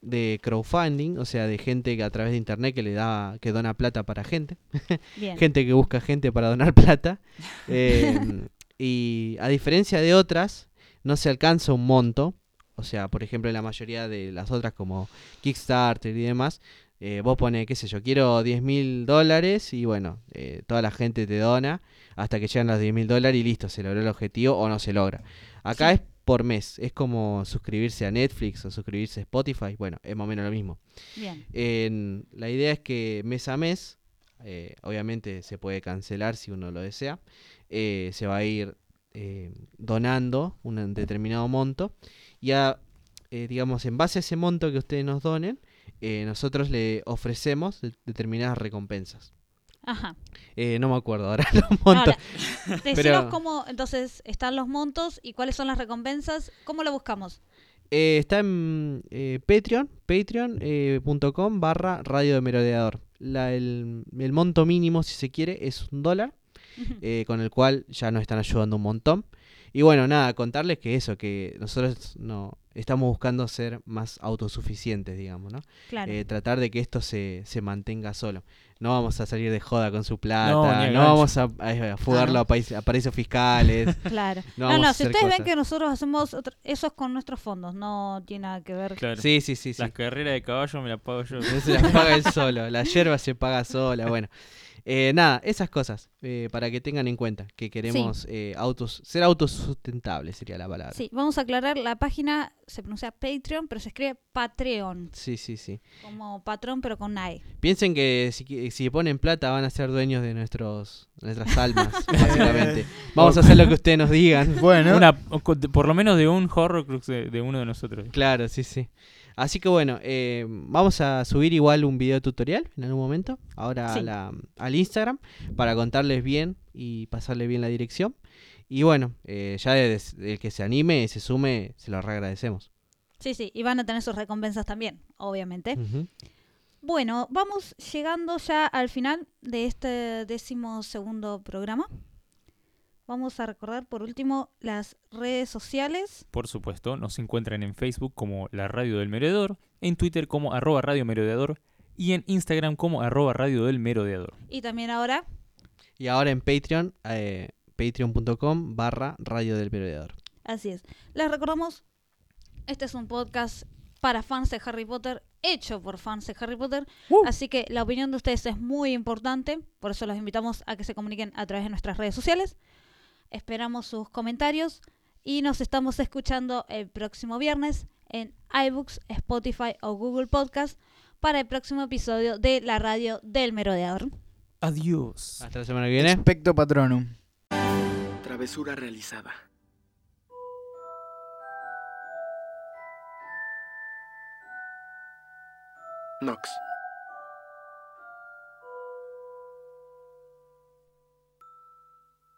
de crowdfunding, o sea, de gente que a través de internet que le da, que dona plata para gente. *laughs* Bien. gente que busca gente para donar *laughs* plata. Eh, y a diferencia de otras, no se alcanza un monto. O sea, por ejemplo, en la mayoría de las otras como Kickstarter y demás, eh, vos pones, qué sé yo, quiero 10 mil dólares y bueno, eh, toda la gente te dona hasta que llegan los 10 mil dólares y listo, se logró el objetivo o no se logra. Acá es por mes, es como suscribirse a Netflix o suscribirse a Spotify, bueno, es más o menos lo mismo. Bien. En- la idea es que mes a mes, eh, obviamente se puede cancelar si uno lo desea, se va a ir donando un determinado monto y a, digamos, en base a ese monto que ustedes nos donen, eh, nosotros le ofrecemos de- determinadas recompensas. Ajá. Eh, no me acuerdo ahora *laughs* los montos. Ahora, *laughs* pero- cómo entonces están los montos y cuáles son las recompensas. ¿Cómo lo buscamos? Eh, está en Patreon, patreon.com barra radio de merodeador. La, el, el monto mínimo, si se quiere, es un dólar, con el cual ya nos están ayudando un montón. Y bueno, nada, contarles que eso, que nosotros no estamos buscando ser más autosuficientes, digamos, ¿no? Claro. Eh, tratar de que esto se, se mantenga solo. No vamos a salir de joda con su plata, No, vamos a, a- a fugarlo a, país- a paraísos fiscales. *laughs* Claro. No, No, si ustedes ven que nosotros hacemos otro- eso es con nuestros fondos, no tiene nada que ver. Claro. Sí, sí, sí, sí. Las carreras de caballo me las pago yo. No *laughs* se las paga él *laughs* solo, la yerba se paga sola, bueno. Eh, nada, esas cosas, eh, para que tengan en cuenta, que queremos eh, autos, ser autosustentables sería la palabra. Sí, vamos a aclarar, la página se pronuncia Patreon, pero se escribe Patreon, Sí, sí, sí. como patrón pero con AE. Piensen que si, si ponen plata van a ser dueños de nuestros nuestras *laughs* almas, básicamente. Vamos a hacer lo que ustedes nos digan. Bueno, Una, por lo menos de un Horrocrux de, de uno de nosotros. Claro, sí, sí. Así que bueno, eh, vamos a subir igual un video tutorial en algún momento, ahora a la- al Instagram, para contarles bien y pasarles bien la dirección. Y bueno, eh, ya de- el que se anime y se sume, se lo reagradecemos. Sí, sí, y van a tener sus recompensas también, obviamente. Ujú. Bueno, vamos llegando ya al final de este décimo segundo programa. Vamos a recordar por último las redes sociales. Por supuesto, nos encuentran en Facebook como La Radio del Merodeador, en Twitter como arroba Radio Merodeador y en Instagram como arroba Radio del Merodeador. Y también ahora, Y ahora en Patreon, eh, patreon.com barra Radio del Merodeador. así es. Les recordamos, este es un podcast para fans de Harry Potter, hecho por fans de Harry Potter. Así que la opinión de ustedes es muy importante, por eso los invitamos a que se comuniquen a través de nuestras redes sociales. Esperamos sus comentarios y nos estamos escuchando el próximo viernes en iBooks, Spotify o Google Podcast para el próximo episodio de la radio del merodeador. Adiós. Hasta la semana que viene. Expecto Patronum. Travesura realizada. Knox.